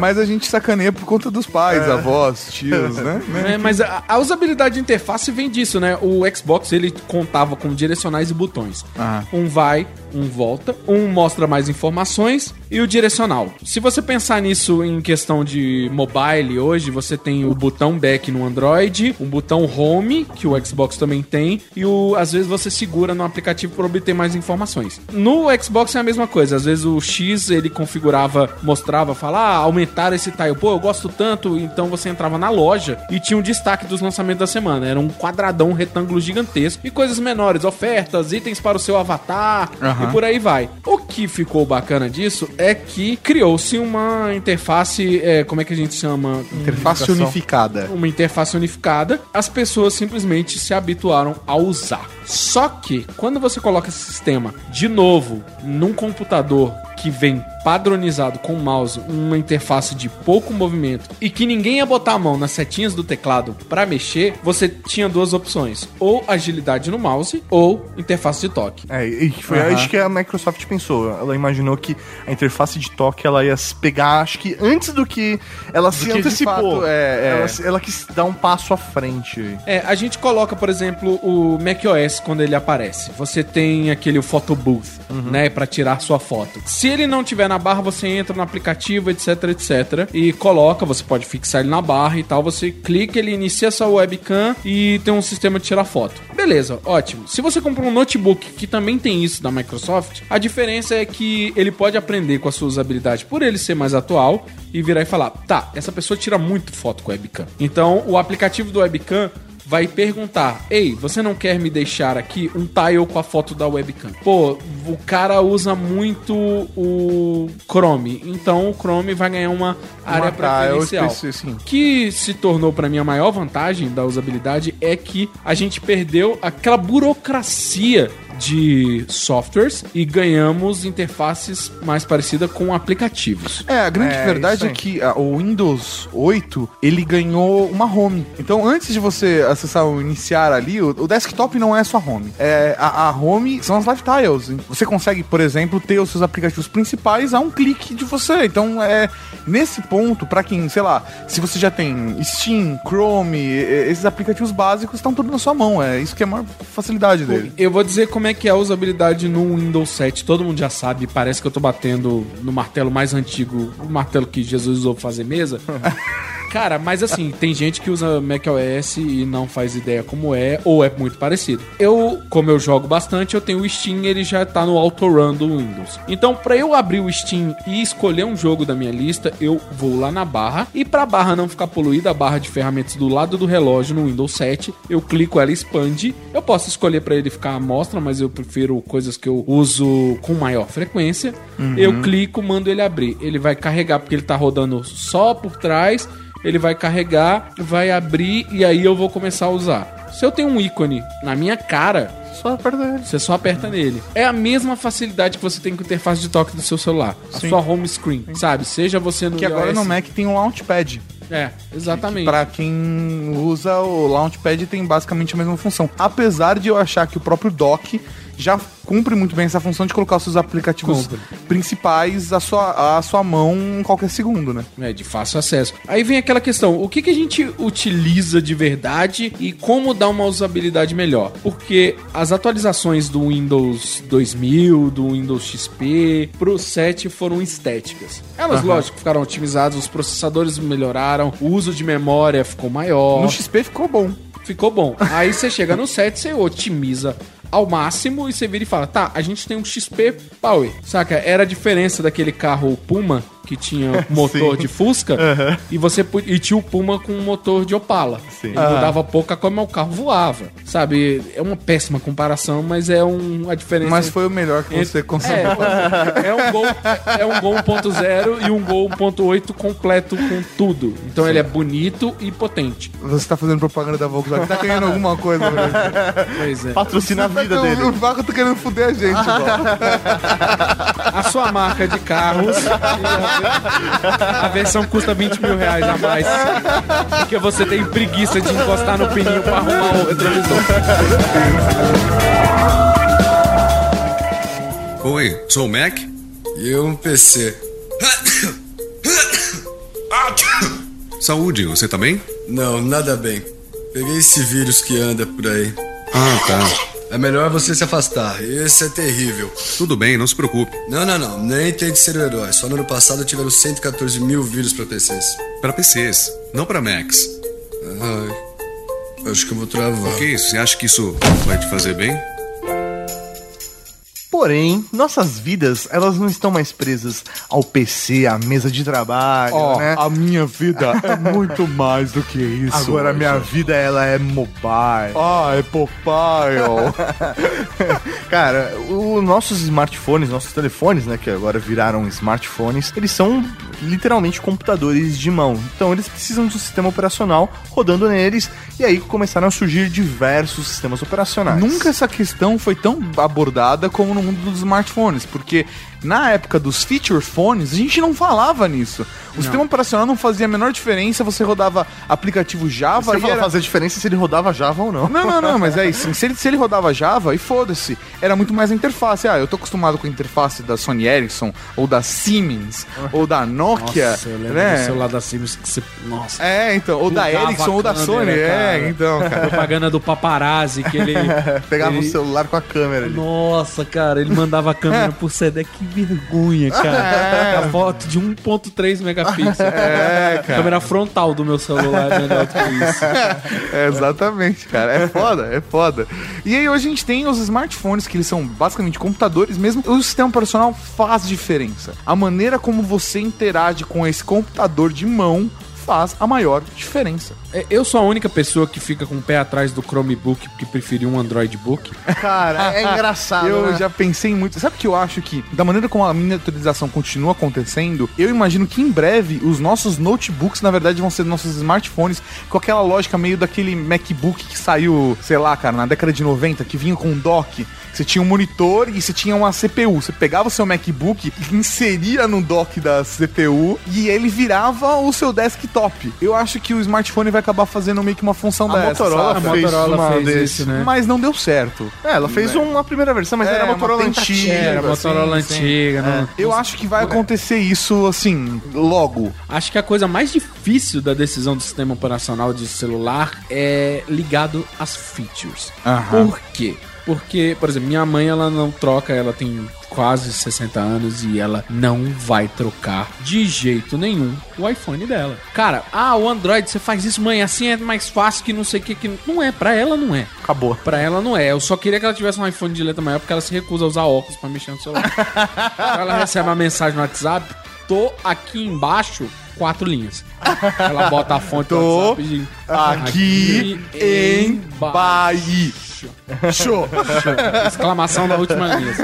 Mas a gente sacaneia por conta dos pais, avós, tios, né? [laughs] É, mas a, a usabilidade de interface vem disso, né? O Xbox ele contava com direcionais e botões. Ah. Um vai, um volta, um mostra mais informações e o direcional. Se você pensar nisso em questão de mobile hoje, você tem o botão back no Android, um botão home, que o Xbox também tem, e o, às vezes você segura no aplicativo para obter mais informações. No Xbox é a mesma coisa, às vezes o X ele configurava, mostrava, falava, ah, aumentar esse tile, pô, eu gosto tanto, então você entrava na loja e tinha um destaque dos lançamentos da semana, era um quadradão, um retângulo gigantesco e coisas menores, ofertas, itens para o seu avatar e por aí vai. O que ficou bacana disso é que criou-se uma interface, é, como é que a gente chama? Interface unificada. uma interface unificada, as pessoas simplesmente se habituaram a usar. Só que quando você coloca esse sistema de novo num computador que vem padronizado com mouse, uma interface de pouco movimento e que ninguém ia botar a mão nas setinhas do teclado para mexer, você tinha duas opções: ou agilidade no mouse ou interface de toque. É, e foi Aham. acho que a Microsoft pensou. Ela imaginou que a interface de toque ela ia se pegar, acho que antes do que ela se antecipou. fato, é, é. Ela, se- ela quis dar um passo à frente. É, a gente coloca, por exemplo, o macOS quando ele aparece. Você tem aquele photo booth, né, Pra tirar sua foto. Se ele não tiver na barra, você entra no aplicativo, etc, etc, e coloca, você pode fixar ele na barra e tal, você clica, ele inicia sua webcam e tem um sistema de tirar foto. Beleza, ótimo. Se você comprar um notebook que também tem isso da Microsoft, a diferença é que ele pode aprender com a sua usabilidade por ele ser mais atual e virar e falar: "Tá, essa pessoa tira muito foto com webcam". Então, o aplicativo do webcam vai perguntar: Ei, você não quer me deixar aqui um tile com a foto da webcam? Pô, o cara usa muito o Chrome, então o Chrome vai ganhar uma área preferencial. sim. que se tornou pra mim a maior vantagem da usabilidade é que a gente perdeu aquela burocracia de softwares e ganhamos interfaces mais parecidas com aplicativos. É, a grande É, verdade é que ah, o Windows 8, ele ganhou uma home. Então, antes de você acessar o iniciar ali, o, o desktop não é sua home. É, a, a home são as live tiles. Você consegue, por exemplo, ter os seus aplicativos principais a um clique de você. Então, é nesse ponto, pra quem, sei lá, se você já tem Steam, Chrome, esses aplicativos básicos estão tudo na sua mão. É isso que é a maior facilidade dele. Eu vou dizer como é que é a usabilidade no Windows 7. Todo mundo já sabe, parece que eu tô batendo no martelo mais antigo, o martelo que Jesus usou pra fazer mesa. [laughs] Cara, mas assim, tem gente que usa macOS e não faz ideia como é, ou é muito parecido. Eu, como eu jogo bastante, eu tenho o Steam, ele já tá no autorun do Windows. Então, pra eu abrir o Steam e escolher um jogo da minha lista, eu vou lá na barra e pra barra não ficar poluída, a barra de ferramentas do lado do relógio no Windows 7, eu clico ela expande. Eu posso escolher pra ele ficar à mostra, mas eu prefiro coisas que eu uso com maior frequência. Eu clico, mando ele abrir. Ele vai carregar porque ele tá rodando só por trás ele vai carregar, vai abrir e aí eu vou começar a usar. Se eu tenho um ícone na minha cara, Só aperta ele. você só aperta nele. É a mesma facilidade que você tem com a interface de toque do seu celular. A sua home screen, sabe? Seja você no Que agora iOS. no Mac tem um Launchpad. É, exatamente. Pra quem usa o Launchpad tem basicamente a mesma função. Apesar de eu achar que o próprio dock já cumpre muito bem essa função de colocar os seus aplicativos Cumpre. principais à sua, à sua mão em qualquer segundo, né? É, de fácil acesso. Aí vem aquela questão: o que, que a gente utiliza de verdade e como dar uma usabilidade melhor? Porque as atualizações do Windows 2000, do Windows XP, pro 7 foram estéticas. Elas, lógico, ficaram otimizadas, os processadores melhoraram, o uso de memória ficou maior. No XP ficou bom. Ficou bom. Aí você chega no 7, você otimiza ao máximo e você vira e fala: tá, a gente tem um XP Power. Saca? Era a diferença daquele carro Puma que tinha [laughs] motor de Fusca e você e tinha o Puma com um motor de Opala. Ele mudava pouca coisa, mas o carro voava. Sabe? É uma péssima comparação, mas é um, a diferença. Mas foi o melhor que você conseguiu. [laughs] É, é um gol, é um gol 1.0 e um gol 1.8 completo com tudo. Então ele é bonito e potente. Você tá fazendo propaganda da Volkswagen, tá ganhando alguma coisa, né? [laughs] Pois é. Patrocina a vida o, dele. O Vaco tá querendo fuder a gente, a sua marca de carros. A, a versão custa 20 mil reais a mais. Porque você tem preguiça de encostar no pininho pra arrumar o retrovisor. Oi, sou o Mac? E eu um PC. Saúde, você tá bem? Não, nada bem. Peguei esse vírus que anda por aí. Ah, tá. É melhor você se afastar. Esse é terrível. Tudo bem, não se preocupe. Não, não, não. Nem tente ser o herói. Só no ano passado tiveram 114 mil vírus pra PCs. Para PCs, não para Macs. Ai, acho que eu vou travar. Ok, você acha que isso vai te fazer bem? Porém, nossas vidas, elas não estão mais presas ao PC, à mesa de trabalho, Ó, né? a minha vida [laughs] é muito mais do que isso. Agora a minha vida, ela é mobile. Ah, é Popeye. [laughs] Cara, os nossos smartphones, nossos telefones, né, que agora viraram smartphones, eles são literalmente computadores de mão. Então eles precisam de um sistema operacional rodando neles e aí começaram a surgir diversos sistemas operacionais. Nunca essa questão foi tão abordada como no mundo dos smartphones, porque na época dos feature phones, a gente não falava nisso. O sistema operacional não fazia a menor diferença, você rodava aplicativo Java Você e fala era... fazer diferença se ele rodava Java ou não. Não, não, não, mas é isso. [laughs] Se ele, se ele rodava Java, e foda-se. Era muito mais a interface. Ah, eu tô acostumado com a interface da Sony Ericsson, ou da Siemens, ou da Nokia, Nossa, eu lembro né? do celular da Siemens que você... Nossa. É, então, ou da Ericsson, ou da Sony. cara. É, então, [laughs] cara. Propaganda do paparazzi que ele... [laughs] Pegava ele- o celular com a câmera ali. Nossa, cara, ele mandava a câmera por CD. Que vergonha, cara. A foto de 1.3 megapixels. [laughs] É, A câmera frontal do meu celular é melhor do que isso. [laughs] É, exatamente, cara. É foda, é foda. E aí hoje a gente tem os smartphones, que eles são basicamente computadores mesmo. O sistema operacional faz diferença. A maneira como você interage com esse computador de mão faz a maior diferença. É, Eu sou a única pessoa que fica com o pé atrás do Chromebook que preferiu um Android Book. Cara, é engraçado. Eu né? já pensei muito. Sabe o que eu acho que, da maneira como a miniaturização continua acontecendo, eu imagino que em breve os nossos notebooks, na verdade, vão ser nossos smartphones com aquela lógica meio daquele MacBook que saiu, sei lá, cara, na década de 90, que vinha com um dock. Você tinha um monitor e você tinha uma CPU. Você pegava o seu MacBook, inseria no dock da CPU e ele virava o seu desktop. Eu acho que o smartphone vai acabar fazendo meio que uma função A dessa. Motorola sabe? A fez Motorola uma fez desse, isso, né? Mas não deu certo. É, ela fez uma primeira versão, mas É, era a uma Motorola antiga. Era a Motorola sim, sim. antiga. não- Eu acho que vai acontecer isso, assim, logo. Acho que a coisa mais difícil da decisão do sistema operacional de celular é ligado às features. Aham. Por quê? Porque, por exemplo, minha mãe ela não troca, ela tem quase 60 anos e ela não vai trocar de jeito nenhum o iPhone dela. Cara, ah, o Android, você faz isso, mãe, assim é mais fácil que não sei o que, que não é, pra ela não é. Acabou. Pra ela não é. Eu só queria que ela tivesse um iPhone de letra maior porque ela se recusa a usar óculos pra mexer no celular. [laughs] Ela recebe uma mensagem no WhatsApp, tô aqui embaixo, quatro linhas. Ela bota a fonte do WhatsApp e Aqui em Bahia. Show. [laughs] Exclamação da última linha.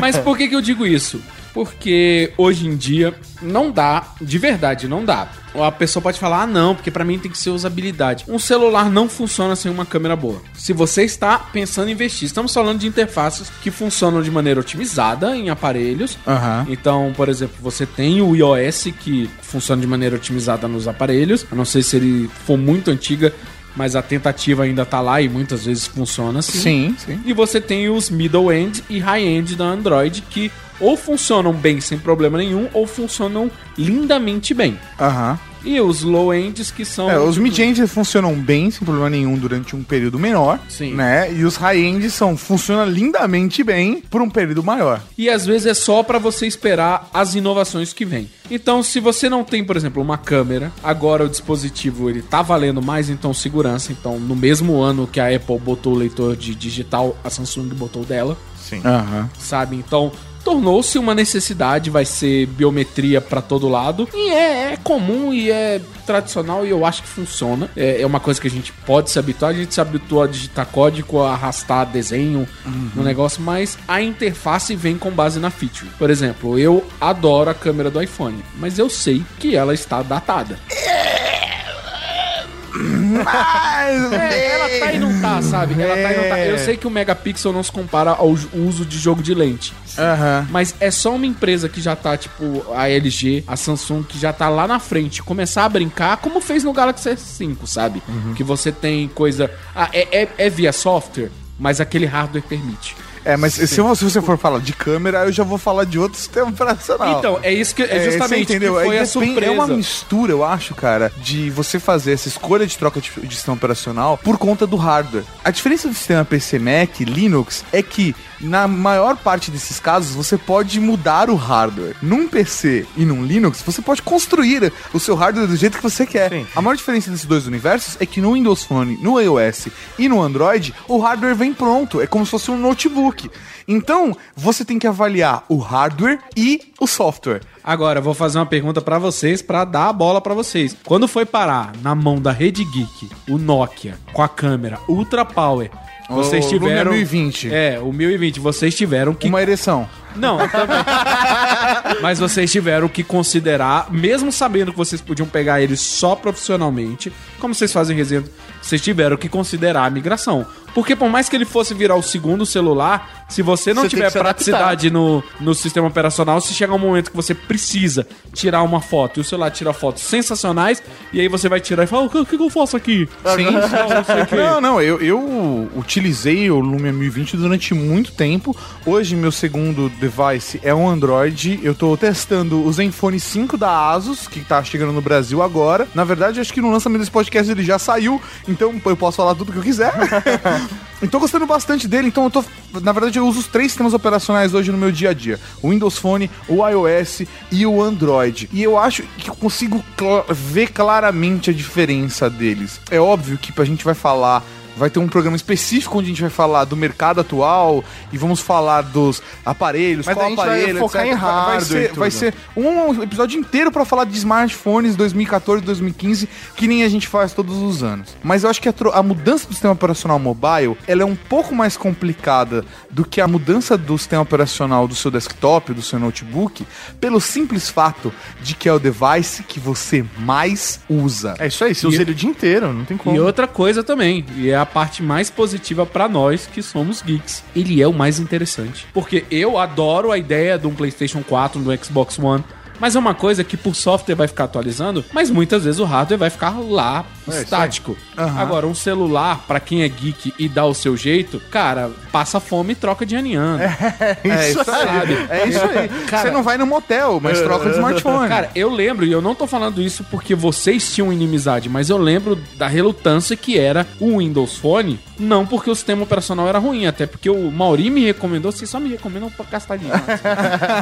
Mas por que, que eu digo isso? Porque hoje em dia não dá, de verdade, não dá. A pessoa pode falar, ah, não, porque pra mim tem que ser usabilidade. Um celular não funciona sem uma câmera boa. Se você está pensando em investir, estamos falando de interfaces que funcionam de maneira otimizada em aparelhos. Aham. Então, por exemplo, você tem o iOS que funciona de maneira otimizada nos aparelhos. A não sei se ele for muito antiga, mas a tentativa ainda tá lá e muitas vezes funciona assim. Sim, sim. E você tem os middle end e high end da Android que ou funcionam bem sem problema nenhum ou funcionam lindamente bem. Aham. E os low ends que são É, os mid-end funcionam bem, sem problema nenhum, durante um período menor. Sim. Né? E os high-end são funcionam lindamente bem por um período maior. E às vezes é só pra você esperar as inovações que vêm. Então, se você não tem, por exemplo, uma câmera, agora o dispositivo ele tá valendo mais, então segurança. Então, no mesmo ano que a Apple botou o leitor de digital, a Samsung botou o dela, Sim. Aham. sabe? Então, tornou-se uma necessidade, vai ser biometria pra todo lado. E é, é comum e é tradicional e eu acho que funciona. É, é uma coisa que a gente pode se habituar. A gente se habitua a digitar código, a arrastar desenho no negócio, mas a interface vem com base na feature. Por exemplo, eu adoro a câmera do iPhone, mas eu sei que ela está datada. É, ela tá e não tá, sabe? Ela tá e não tá. Eu sei que o megapixel não se compara ao uso de jogo de lente. Aham. Mas é só uma empresa que já tá, tipo, a LG, a Samsung, que já tá lá na frente, começar a brincar, como fez no Galaxy S5, sabe? Que você tem coisa. Ah, é, é, é via software, mas aquele hardware permite. É, mas se, se você for falar de câmera, eu já vou falar de outro sistema [laughs] operacional. Então, é isso que. É justamente você entendeu? que foi Aí a surpresa. É uma mistura, eu acho, cara, de você fazer essa escolha de troca de, de sistema operacional por conta do hardware. A diferença do sistema PC Mac, Linux, é que na maior parte desses casos você pode mudar o hardware. Num PC e num Linux, você pode construir o seu hardware do jeito que você quer. A maior diferença desses dois universos é que no Windows Phone, no iOS e no Android, o hardware vem pronto. É como se fosse um notebook. Então, você tem que avaliar o hardware e o software. Agora, eu vou fazer uma pergunta pra vocês, pra dar a bola pra vocês. Quando foi parar na mão da Rede Geek, o Nokia, com a câmera Ultra Power, vocês O tiveram... Lumia 1020. É, o 1020, vocês tiveram que Uma ereção. Não, também. [laughs] Mas vocês tiveram que considerar, mesmo sabendo que vocês podiam pegar ele só profissionalmente, como vocês fazem resenha, vocês tiveram que considerar a migração. Porque por mais que ele fosse virar o segundo celular, se você não Você tiver praticidade no, no sistema operacional, se chegar um momento que você precisa tirar uma foto e o celular tira fotos sensacionais, e aí você vai tirar e fala, o que, o que eu faço aqui? Sim. Não sei o quê. Não, não, eu, eu utilizei o Lumia 1020 durante muito tempo. Hoje, meu segundo device é um Android. Eu tô testando o Zenfone 5 da Asus, que tá chegando no Brasil agora. Na verdade, acho que no lançamento desse podcast ele já saiu, então eu posso falar tudo que eu quiser. [laughs] [laughs] Eu tô gostando bastante dele, então eu tô. Na verdade, eu uso os três sistemas operacionais hoje no meu dia a dia: o Windows Phone, o iOS e o Android. E eu acho que eu consigo cla- ver claramente a diferença deles. É óbvio que a gente vai falar vai ter um programa específico onde a gente vai falar do mercado atual e vamos falar dos aparelhos, Mas qual a gente vai aparelho, focar etc. em Vai- vai hardware ser, e tudo. vai ser um episódio inteiro pra falar de smartphones 2014, 2015, que nem a gente faz todos os anos. Mas eu acho que a, a mudança do sistema operacional mobile, ela é um pouco mais complicada do que a mudança do sistema operacional do seu desktop, do seu notebook, pelo simples fato de que é o device que você mais usa. É isso aí, você usa ele o dia inteiro, não tem como. E outra coisa também, e é a parte mais positiva pra nós que somos geeks. Ele é o mais interessante. Porque eu adoro a ideia de um PlayStation 4, do Xbox One. Mas é uma coisa que por software vai ficar atualizando, mas muitas vezes o hardware vai ficar lá estático. Agora, um celular, pra quem é geek e dá o seu jeito, cara, passa fome e troca de aniano. É isso aí. É isso aí. Cara- você não vai no motel, mas troca de smartphone. Cara, eu lembro, e eu não tô falando isso porque vocês tinham inimizade, mas eu lembro da relutância que era o Windows Phone, não porque o sistema operacional era ruim, até porque o Mauri me recomendou, vocês só me recomendam pra gastar dinheiro.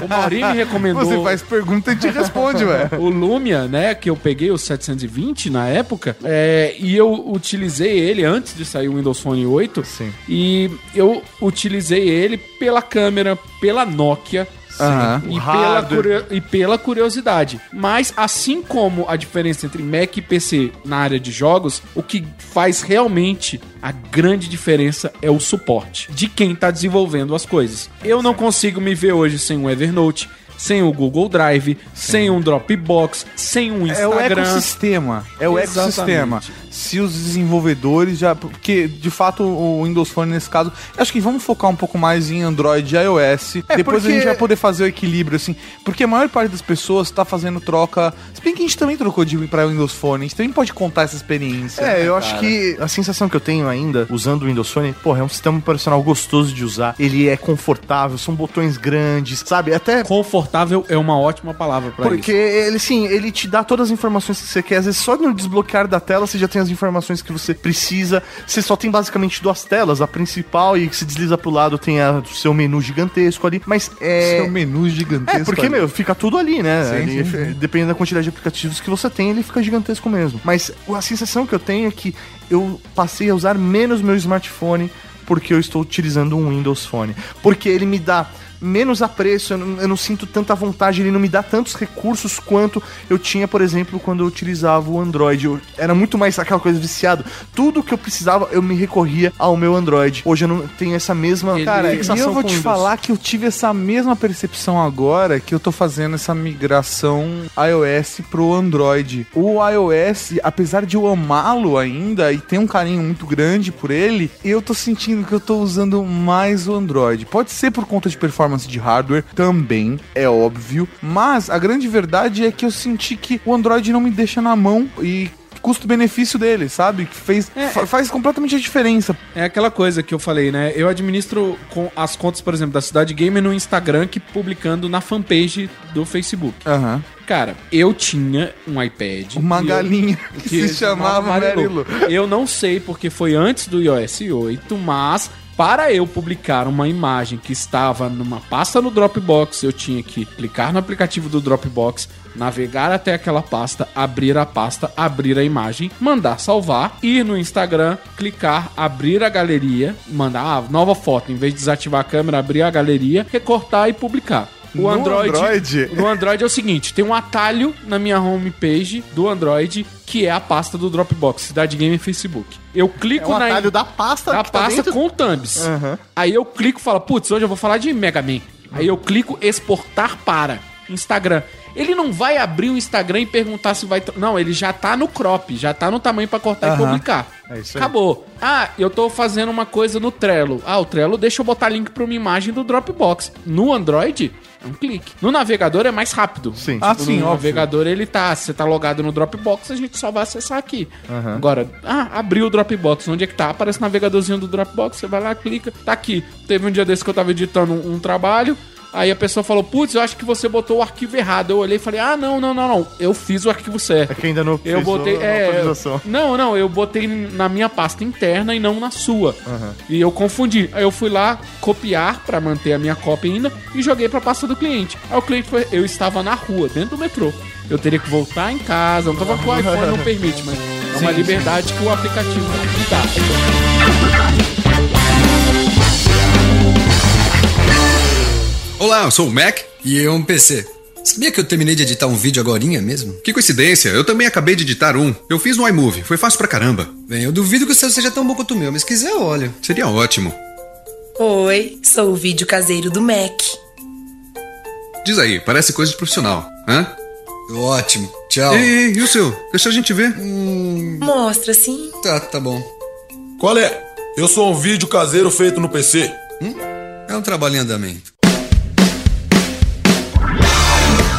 o Mauri me [laughs] recomendou. você faz pergunta e te responde, ué. [laughs] O Lumia, né, que eu peguei o 720 na época, é, e eu utilizei ele antes de sair o Windows Phone 8. Sim. E eu utilizei ele pela câmera, pela Nokia. Aham. E pela, e pela curiosidade. Mas, assim como a diferença entre Mac e PC na área de jogos, o que faz realmente a grande diferença é o suporte de quem está desenvolvendo as coisas. Eu não consigo me ver hoje sem o Evernote, sem o Google Drive, sem um Dropbox, sem um É o Instagram. ecossistema. É o Exatamente. ecossistema. Se os desenvolvedores já. Porque, de fato, o Windows Phone, nesse caso. Acho que vamos focar um pouco mais em Android e iOS. É, Depois porque- a gente vai poder fazer o equilíbrio, assim. Porque a maior parte das pessoas tá fazendo troca. Se bem que a gente também trocou de pra Windows Phone. A gente também pode contar essa experiência. É, eu acho que a sensação que eu tenho ainda, usando o Windows Phone, porra, é um sistema operacional gostoso de usar. Ele é confortável, são botões grandes, sabe? Até Confortável é uma ótima palavra para porque isso. ele, sim, ele te dá todas as informações que você quer. Às vezes, só no desbloquear da tela, você já tem as informações que você precisa. Você só tem basicamente duas telas, a principal e que se desliza pro lado tem a- o seu menu gigantesco ali. Mas é. Seu menu gigantesco. É, porque, ali. meu, fica tudo ali, né? Sim, Ali, sim, f- Dependendo da quantidade de aplicativos que você tem, ele fica gigantesco mesmo. Mas a sensação que eu tenho é que eu passei a usar menos meu smartphone porque eu estou utilizando um Windows Phone. Porque ele me dá menos apreço, eu não, eu não sinto tanta vontade, ele não me dá tantos recursos quanto eu tinha, por exemplo, quando eu utilizava o Android. Eu era muito mais aquela coisa viciado. Tudo que eu precisava, eu me recorria ao meu Android. Hoje eu não tenho essa mesma Cara, e fixação eu vou te Windows. falar que eu tive essa mesma percepção agora que eu tô fazendo essa migração iOS pro Android. O iOS, apesar de eu amá-lo ainda e ter um carinho muito grande por ele, eu tô sentindo que eu tô usando mais o Android. Pode ser por conta de performance de hardware, também, é óbvio, mas a grande verdade é que eu senti que o Android não me deixa na mão e custo-benefício dele, sabe? Que fez, fa- faz completamente a diferença. É aquela coisa que eu falei, né? Eu administro com as contas, por exemplo, da Cidade Gamer no Instagram que publicando na fanpage do Facebook. Aham. Cara, eu tinha um iPad. Uma e eu- galinha [laughs] que, se chamava Marilu. Eu não sei porque foi antes do iOS 8, mas para eu publicar uma imagem que estava numa pasta no Dropbox, eu tinha que clicar no aplicativo do Dropbox, navegar até aquela pasta, abrir a pasta, abrir a imagem, mandar salvar, ir no Instagram, clicar, abrir a galeria, mandar ah, nova foto, em vez de desativar a câmera, abrir a galeria, recortar e publicar. O No Android, Android? no Android é o seguinte, tem um atalho na minha homepage do Android que é a pasta do Dropbox, Cidade Game e Facebook. Eu É clico um na atalho da pasta da tá pasta dentro- com o thumbs. Aham. Aí eu clico e falo, putz, hoje eu vou falar de Mega Man. Aí eu clico exportar para Instagram. Ele não vai abrir o Instagram e perguntar se vai. Não, ele já tá no crop, já tá no tamanho pra cortar e Aham. publicar. É isso aí. Acabou. Ah, eu tô fazendo uma coisa no Trello. Ah, o Trello deixa eu botar link pra uma imagem do Dropbox. No Android, é um clique. No navegador é mais rápido. Sim. Ah, sim, no óbvio. navegador ele tá, você tá logado no Dropbox, a gente só vai acessar aqui. Agora, ah, abriu o Dropbox, onde é que tá? Aparece o navegadorzinho do Dropbox, você vai lá, clica, tá aqui. Teve um dia desse que eu tava editando um, um trabalho, aí a pessoa falou, putz, eu acho que você botou o arquivo errado. Eu olhei e falei, ah, não, não, não, não, eu fiz o arquivo certo. É que ainda não Eu botei. É, atualização. não, não, eu botei na minha pasta interna e não na sua. E eu confundi. Aí eu fui lá copiar pra manter a minha cópia ainda e joguei pra pasta do cliente. Aí o cliente foi. Eu estava na rua, dentro do metrô. Eu teria que voltar em casa, não tava com o iPhone, não permite, mas. É uma liberdade que o aplicativo dá. Olá, eu sou o Mac. E eu um PC. Sabia que eu terminei de editar um vídeo agorinha mesmo? Que coincidência, eu também acabei de editar um. Eu fiz no iMovie, foi fácil pra caramba. Bem, eu duvido que o seu seja tão bom quanto o meu, mas se quiser, olha. Seria ótimo. Oi, sou o vídeo caseiro do Mac. Diz aí, parece coisa de profissional, hã? Ótimo. Tchau. Ei, ei, e o seu? Deixa a gente ver. Mostra sim. Tá, tá bom. Qual é? Eu sou um vídeo caseiro feito no PC. É um trabalho em andamento.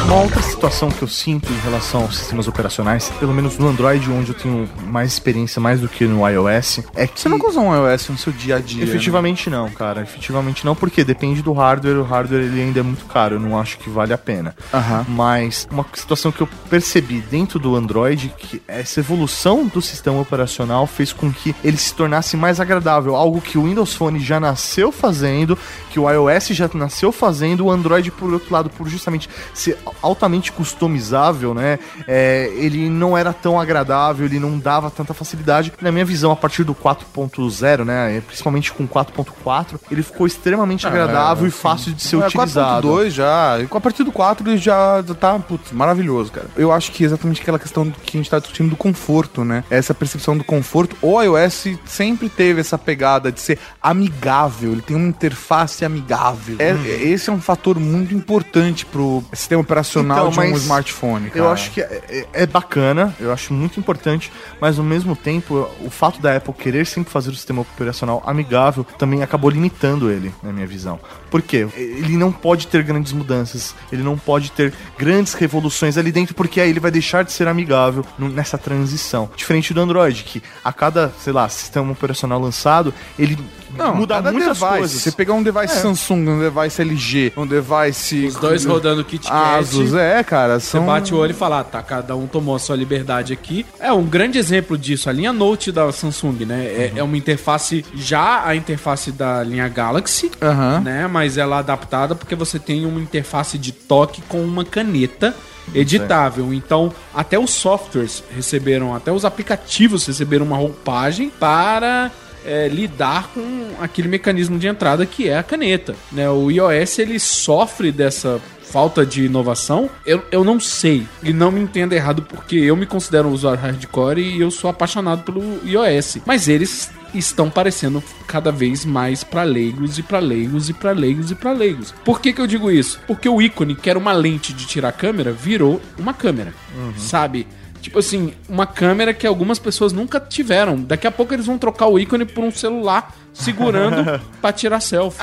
Uma outra situação que eu sinto em relação aos sistemas operacionais, pelo menos no Android, onde eu tenho mais experiência mais do que no iOS, é que. Você nunca usa um iOS no seu dia a dia. né? Efetivamente não, cara. Efetivamente não, porque depende do hardware. O hardware ele ainda é muito caro. Eu não acho que vale a pena. Aham. Mas uma situação que eu percebi dentro do Android que essa evolução do sistema operacional fez com que ele se tornasse mais agradável, algo que o Windows Phone já nasceu fazendo, que o iOS já nasceu fazendo, o Android por outro lado, por justamente ser altamente customizável, né? é, ele não era tão agradável, ele não dava tanta facilidade. Na minha visão, a partir do 4.0, né, principalmente com 4.4, ele ficou extremamente agradável e fácil de ser É, utilizado. 4.2 já. A partir do 4 ele já tá putz, maravilhoso, cara. Eu acho que é exatamente aquela questão que a gente tá discutindo do conforto, né? Essa percepção do conforto. O iOS sempre teve essa pegada de ser amigável, ele tem uma interface amigável. É- esse é um fator muito importante pro sistema operacional Então, de um mas smartphone, cara. Eu acho que é, é- é bacana, eu acho muito importante, mas ao mesmo tempo, o fato da Apple querer sempre fazer o sistema operacional amigável também acabou limitando ele, na minha visão. Por quê? Ele não pode ter grandes mudanças, ele não pode ter grandes revoluções ali dentro, porque aí ele vai deixar de ser amigável nessa transição. Diferente do Android, que a cada, sei lá, sistema operacional lançado, ele Não, muda cada muitas device. coisas. Você pegar um device É. Samsung, um device LG, um device. Os dois rodando KitKat. Asus, é, cara. Você São... bate o olho e fala, ah, tá, cada um tomou a sua liberdade aqui. É um grande exemplo disso, a linha Note da Samsung, né? É, é uma interface, já a interface da linha Galaxy, Aham. né? Mas ela é adaptada porque você tem uma interface de toque com uma caneta editável. Então, até os softwares receberam, até os aplicativos receberam uma roupagem para é, lidar com aquele mecanismo de entrada que é a caneta. Né? O iOS ele sofre dessa falta de inovação, eu, eu não sei. E não me entenda errado, porque eu me considero um usuário hardcore e eu sou apaixonado pelo iOS. Mas eles estão parecendo cada vez mais pra leigos e pra leigos e pra leigos e pra leigos. Por que que eu digo isso? Porque o ícone, que era uma lente de tirar câmera, virou uma câmera. Sabe? Tipo assim, uma câmera que algumas pessoas nunca tiveram. Daqui a pouco eles vão trocar o ícone por um celular segurando [laughs] pra tirar selfie.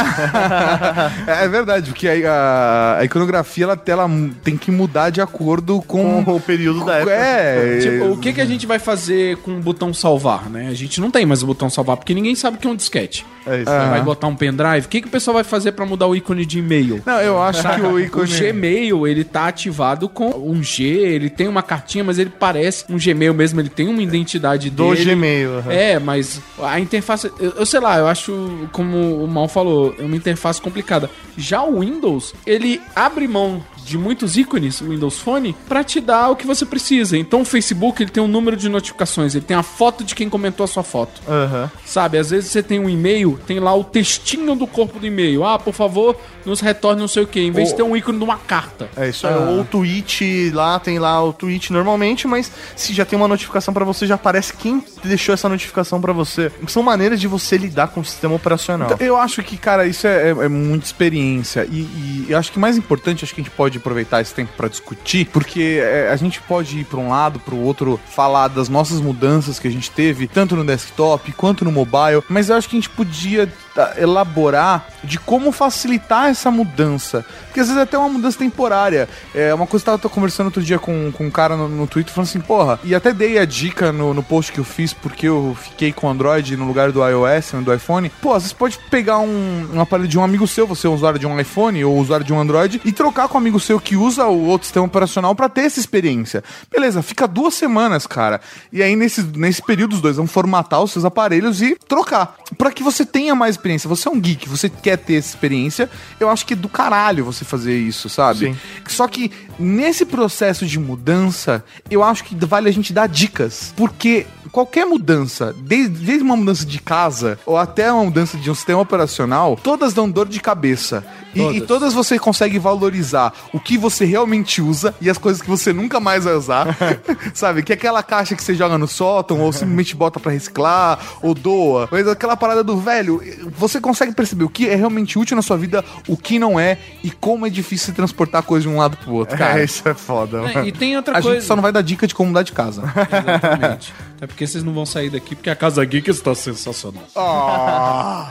É verdade, porque a, a- a iconografia ela, ela tem que mudar de acordo com, Com o período da época. É, [laughs] Tipo, o que, que a gente vai fazer com o botão salvar, né? A gente não tem mais o botão salvar, porque ninguém sabe o que é um disquete. É isso. Vai botar um pendrive. O que, que o pessoal vai fazer pra mudar o ícone de e-mail? Não, eu acho que o [laughs] ícone. O Gmail, ele tá ativado com um G, ele tem uma cartinha, mas ele parece um Gmail mesmo, ele tem uma identidade Do dele. Gmail. aham. É, mas a interface, eu, eu sei lá, eu acho, como o Mal falou, é uma interface complicada. Já o Windows, ele abre mão de muitos ícones, o Windows Phone, pra te dar o que você precisa. Então o Facebook, ele tem um número de notificações, ele tem a foto de quem comentou a sua foto. Aham. Sabe, às vezes você tem um e-mail, tem lá o textinho do corpo do e-mail. Ah, por favor, nos retorne não sei o que, em vez de ter um ícone de uma carta. É isso aí. Ou o tweet lá, tem lá o tweet normalmente, mas se já tem uma notificação pra você, já aparece quem deixou essa notificação pra você. São maneiras de você lidar com o sistema operacional. Então, Eu acho que, cara, isso é, é- é muita experiência. E, e eu acho que mais importante, acho que a gente pode aproveitar esse tempo pra discutir, porque é, a gente pode ir pra um lado, pro outro, falar das nossas mudanças que a gente teve, tanto no desktop quanto no mobile. Mas eu acho que a gente podia elaborar de como facilitar essa mudança. Porque às vezes é até uma mudança temporária. É uma coisa que eu tava conversando outro dia com, com um cara no, no Twitter falando assim, porra, e até dei a dica no, no post que eu fiz porque eu fiquei com Android no lugar do iOS, do iPhone. Pô, às vezes pode pegar um, um aparelho de um amigo seu, você é um usuário de um iPhone ou usuário de um Android, e trocar com um amigo seu que usa o outro sistema operacional pra ter essa experiência. Beleza, fica duas semanas, cara. E aí nesse, nesse período os dois vão formatar os seus aparelhos e trocar. Pra que você tenha mais experiência, você é um geek, você quer ter essa experiência, eu acho que é do caralho você fazer isso, sabe? Sim. Só que nesse processo de mudança, eu acho que vale a gente dar dicas. Porque qualquer mudança, desde, desde uma mudança de casa ou até uma mudança de um sistema operacional, todas dão dor de cabeça. E e todas. Todas. você consegue valorizar o que você realmente usa e as coisas que você nunca mais vai usar. [laughs] Sabe? Que é aquela caixa que você joga no sótão ou simplesmente bota pra reciclar ou doa. Mas aquela parada do velho, você consegue perceber o que é realmente útil na sua vida, o que não é e como é difícil transportar coisa de um lado pro outro, cara. É, isso é foda. É. E tem outra A coisa. gente só não vai dar dica de como mudar de casa. [laughs] Exatamente. Até porque vocês não vão sair daqui, porque a Casa Geek está sensacional.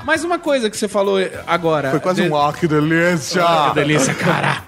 Mas uma coisa que você falou agora. Foi quase de- um ar, que delícia! Que delícia, cara.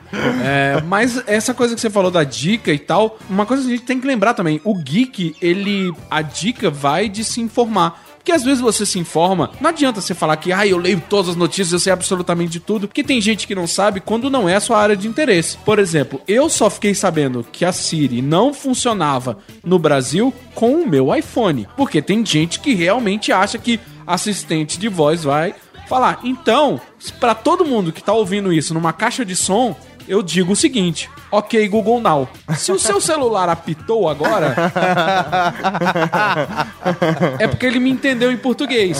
É, mas essa coisa que você falou da dica e tal, uma coisa que a gente tem que lembrar também, o geek, ele a dica vai de se informar. Porque às vezes você se informa, não adianta você falar que, ah, eu leio todas as notícias, eu sei absolutamente de tudo, porque tem gente que não sabe quando não é a sua área de interesse. Por exemplo, eu só fiquei sabendo que a Siri não funcionava no Brasil com o meu iPhone. Porque tem gente que realmente acha que assistente de voz vai falar. Então, pra todo mundo que tá ouvindo isso numa caixa de som, eu digo o seguinte: Ok, Google Now. Se o seu celular apitou agora, [laughs] é porque ele me entendeu em português.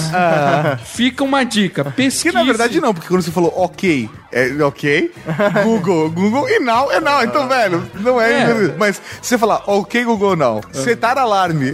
Fica uma dica: pesquise. Que na verdade não, porque quando você falou ok, é ok, Google, Google e now é now. Então, velho, não é. É. Mas se você falar ok, Google now, setar alarme,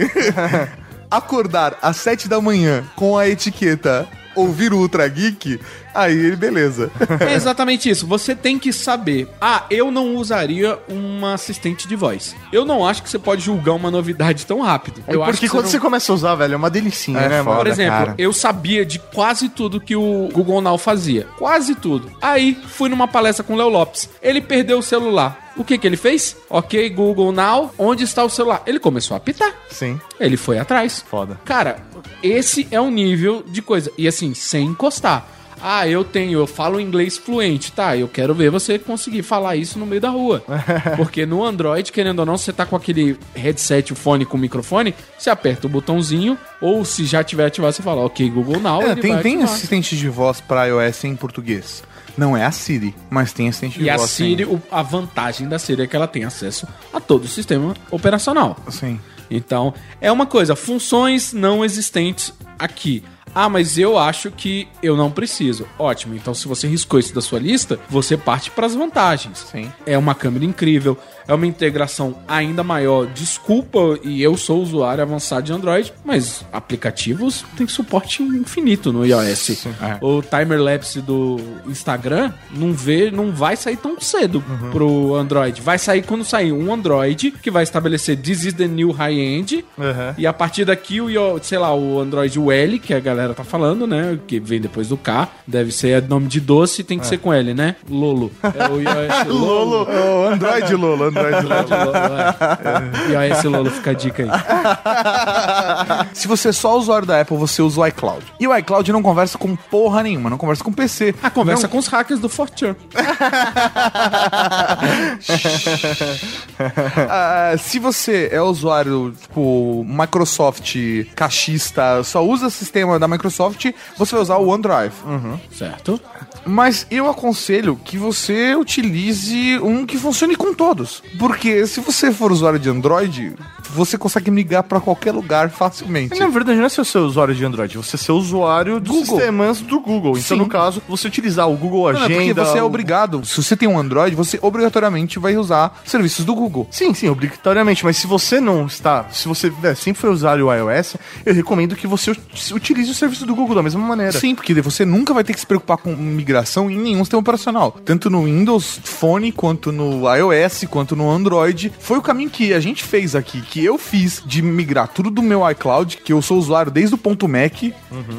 [laughs] acordar às 7 da manhã com a etiqueta ouvir o Ultra Geek, aí beleza. É exatamente isso. Você tem que saber. Ah, eu não usaria uma assistente de voz. Eu não acho que você pode julgar uma novidade tão rápido. Eu acho Porque que quando não- você começa a usar, velho, é uma delicinha, É né, foda. Por exemplo, cara. eu sabia de quase tudo que o Google Now fazia. Quase tudo. Aí, fui numa palestra com o Léo Lopes. Ele perdeu o celular. O que que ele fez? Ok, Google Now, onde está o celular? Ele começou a apitar. Sim. Ele foi atrás. Foda. Cara, esse é o nível de coisa. E assim, sem encostar. Ah, eu tenho, eu falo inglês fluente. Tá, eu quero ver você conseguir falar isso no meio da rua. [laughs] Porque no Android, querendo ou não, você tá com aquele headset, o fone com o microfone, você aperta o botãozinho, ou se já tiver ativado, você fala, ok, Google Now. É, tem tem ativar. assistente de voz pra iOS em português. Não é a Siri, mas tem assistente de E a voz. sim. Siri, o- a vantagem da Siri é que ela tem acesso a todo o sistema operacional. Sim. Então, é uma coisa, funções não existentes aqui. Ah, mas eu acho que eu não preciso. Ótimo. Então, se você riscou isso da sua lista, você parte para as vantagens. Sim. É uma câmera incrível, é uma integração ainda maior. Desculpa, e eu sou usuário avançado de Android, mas aplicativos têm suporte infinito no iOS. É. O timer lapse do Instagram não vê, não vai sair tão cedo Uhum. pro Android. Vai sair quando sair um Android que vai estabelecer This is the new high-end. Uhum. E a partir daqui, o, sei lá, o Android o L, que a galera tá falando, né? Que vem depois do K. Deve ser nome de doce, tem que ser com L, né? Lolo. É o iOS [laughs] Lolo. Ô, Android Lolo, Android Lolo. É. iOS Lolo, fica a dica aí. [laughs] Se você é só usuário da Apple, você usa o iCloud. E o iCloud não conversa com porra nenhuma, não conversa com PC. Ah, conversa com os hackers do Fortran. [laughs] Ah, se você é usuário, tipo, Microsoft cachista, só usa sistema da Microsoft, você vai usar o OneDrive. Certo? Mas eu aconselho que você utilize um que funcione com todos. Porque se você for usuário de Android, você consegue migrar pra qualquer lugar facilmente. Na verdade, não é ser o seu usuário de Android, você ser usuário dos Google. sistemas do Google. Então, Sim. no caso, você utilizar o Google Não, não, Agenda. porque você é o- obrigado. Se você tem um Android, você obrigatoriamente vai usar serviços do Google. Sim, sim, obrigatoriamente. Mas se você não está, se você é, sempre foi usuário iOS, eu recomendo que você ut- utilize o serviço do Google da mesma maneira. Sim, porque você nunca vai ter que se preocupar com migração em nenhum sistema operacional. Tanto no Windows Phone, quanto no iOS, quanto no Android. Foi o caminho que a gente fez aqui, que eu fiz de migrar tudo do meu iCloud, que eu sou usuário desde o ponto Mac.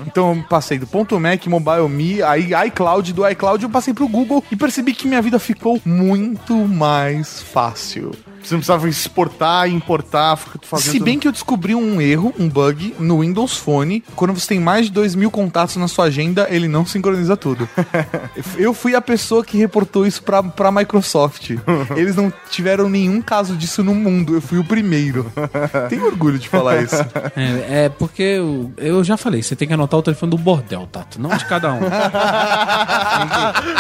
Então eu passei do ponto Mac, Mobile Me, aí iCloud, do iCloud eu passei pro Google e percebi que minha vida ficou muito mais fácil. Você não precisava exportar e importar, fica fazendo Se bem que eu descobri um erro, um bug, no Windows Phone. Quando você tem mais de 2 mil contatos na sua agenda, ele não sincroniza tudo. [laughs] eu fui a pessoa que reportou isso pra, pra Microsoft. [laughs] Eles não tiveram nenhum caso disso no mundo. Eu fui o primeiro. Tenho orgulho de falar isso. [laughs] É, é porque eu, eu já falei, você tem que anotar o telefone do bordel, Tato, não de cada um.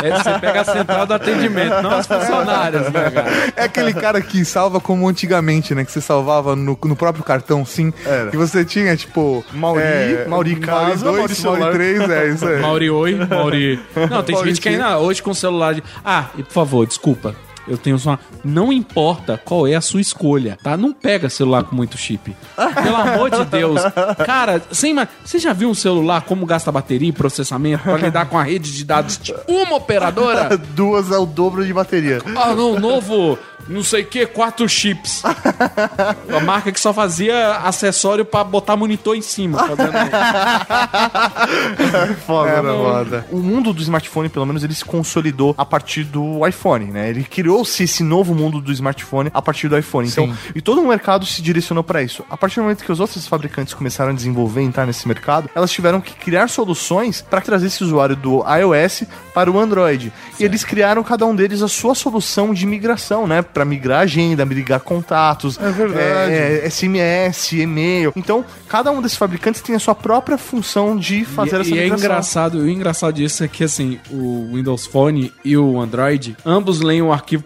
É, você pega a central do atendimento, não as funcionárias, né, cara? É aquele cara que salva como antigamente, né? Que você salvava no, no próprio cartão, sim. Era. Que você tinha, tipo... Mauri, Mauri casa, Mauri 2, celular. Mauri 3, é isso aí. Mauri, oi, Mauri. [laughs] Não, tem Mauri, gente que ainda hoje com o celular de. Ah, e por favor, desculpa. Eu tenho só. Não importa qual é a sua escolha, tá? Não pega celular com muito chip. Pelo amor de Deus. Cara, sem ma- você já viu um celular como gasta bateria e processamento pra lidar com a rede de dados de uma operadora? [laughs] Duas é o dobro de bateria. Ah, não, novo, não sei o que, quatro chips. A marca que só fazia acessório pra botar monitor em cima. fazendo- [laughs] Foda, Era né? foda. O mundo do smartphone, pelo menos, ele se consolidou a partir do iPhone, né? Ele criou-se esse novo mundo do smartphone a partir do iPhone. Então, Sim. e todo o mercado se direcionou para isso. A partir do momento que os outros fabricantes começaram a desenvolver e entrar nesse mercado, elas tiveram que criar soluções para trazer esse usuário do iOS para o Android. E eles criaram cada um deles a sua solução de migração, né? Para migrar agenda, migrar contatos, É verdade. é, SMS, e-mail. Então, cada um desses fabricantes tem a sua própria função de fazer e, essa e é migração. engraçado, o engraçado disso é que assim, o Windows Phone e o Android, ambos leem o arquivo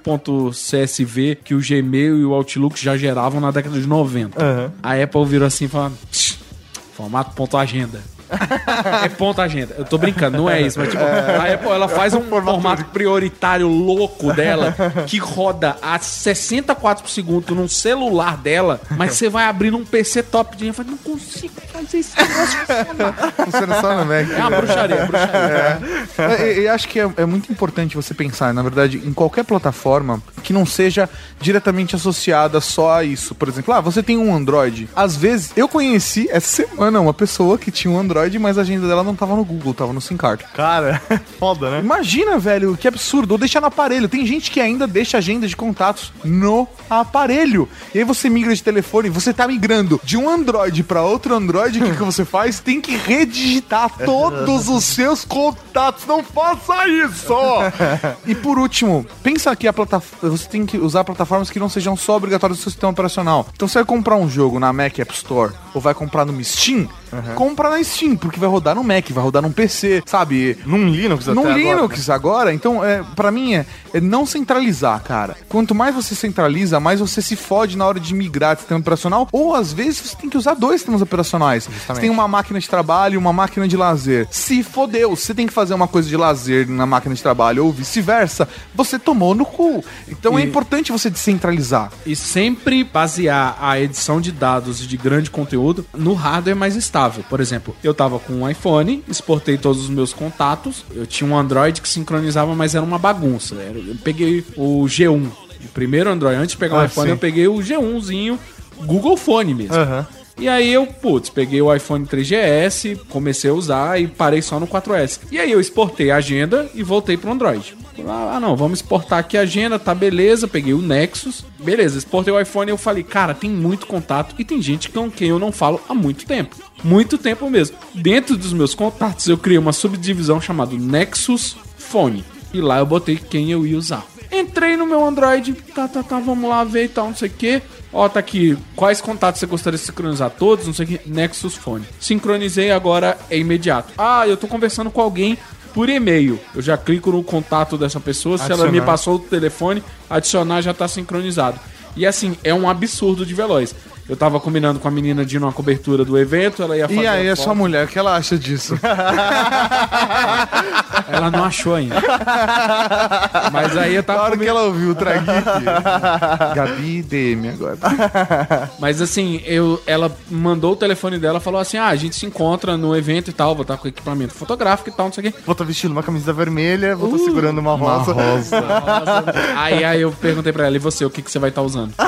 .csv que o Gmail e o Outlook já geravam na década de 90. Aham. A Apple virou assim e falou: "Tch, formato ponto agenda. [laughs] é ponto agenda. Eu tô brincando, não é isso, mas tipo, a Apple ela faz um [laughs] formato prioritário louco dela que roda a 60 quadros por segundo num celular dela, mas você vai abrir num PC top de linha e fala, não consigo fazer esse negócio funcionar. Funciona só no Mac. É uma bruxaria, é uma bruxaria. É, Eu acho que é, é muito importante você pensar, na verdade, em qualquer plataforma que não seja diretamente associada só a isso. Por exemplo, ah, você tem um Android. Às vezes, eu conheci essa semana uma pessoa que tinha um Android, mas a agenda dela não tava no Google, tava no SIM card. Cara, [laughs] foda, né? Imagina, velho, que absurdo. Ou deixar no aparelho. Tem gente que ainda deixa agenda de contatos no aparelho. E aí você migra de telefone, você tá migrando de um Android pra outro Android, o que, que você faz? Tem que redigitar [laughs] todos os seus contatos. Não faça isso! e por último, pensa que a plataforma. Você tem que usar plataformas que não sejam só obrigatórias do seu sistema operacional. Então você vai comprar um jogo na Mac App Store ou vai comprar no Steam, compra na Steam, porque vai rodar no Mac, vai rodar num PC, sabe? Num Linux No até agora, né? Linux agora, então, é, para mim, é, é não centralizar, cara. Quanto mais você centraliza, mais você se fode na hora de migrar de sistema operacional, ou às vezes você tem que usar dois sistemas operacionais. Você tem uma máquina de trabalho e uma máquina de lazer. Se fodeu, você tem que fazer uma coisa de lazer na máquina de trabalho, ou vice-versa, você tomou no cu. Então é E- importante você descentralizar. E sempre basear a edição de dados de grande conteúdo no hardware mais estável. Por exemplo, eu tava com um iPhone, exportei todos os meus contatos, eu tinha um Android que sincronizava, mas era uma bagunça. Eu peguei o G1, o primeiro Android, antes de pegar o Ah, iPhone, sim. eu peguei o G1zinho, Google Phone mesmo. Aham. E aí eu, putz, peguei o iPhone 3GS, comecei a usar e parei só no 4S. E aí eu exportei a agenda e voltei pro Android. Ah, não, vamos exportar aqui a agenda, tá beleza. Peguei o Nexus, beleza, exportei o iPhone e eu falei, cara, tem muito contato e tem gente com quem eu não falo há muito tempo. Muito tempo mesmo. Dentro dos meus contatos eu criei uma subdivisão chamada Nexus Phone. E lá eu botei quem eu ia usar. Entrei no meu Android, tá, tá, tá, vamos lá ver e tal, não sei o que. Ó, tá aqui, quais contatos você gostaria de sincronizar? Todos, não sei o que. Nexus Phone. Sincronizei, agora é imediato. Ah, eu tô conversando com alguém por e-mail. Eu já clico no contato dessa pessoa, se ela Adicionar. me passou o telefone, adicionar já tá sincronizado. E assim, é um absurdo de veloz. Eu tava combinando com a menina de ir numa cobertura do evento, ela ia fazer. E aí, a a sua mulher, o que ela acha disso? [laughs] Ela não achou ainda. Mas aí eu tava hora que ela ouviu o Trageek. [laughs] Gabi DM agora. Mas assim, eu, ela mandou o telefone dela falou assim: ah, a gente se encontra no evento e tal, vou estar com equipamento fotográfico e tal, não sei o quê. Vou estar vestindo uma camisa vermelha, vou estar segurando uma rosa. Aí, aí eu perguntei pra ela, e você, o que, que você vai estar usando? [laughs] eu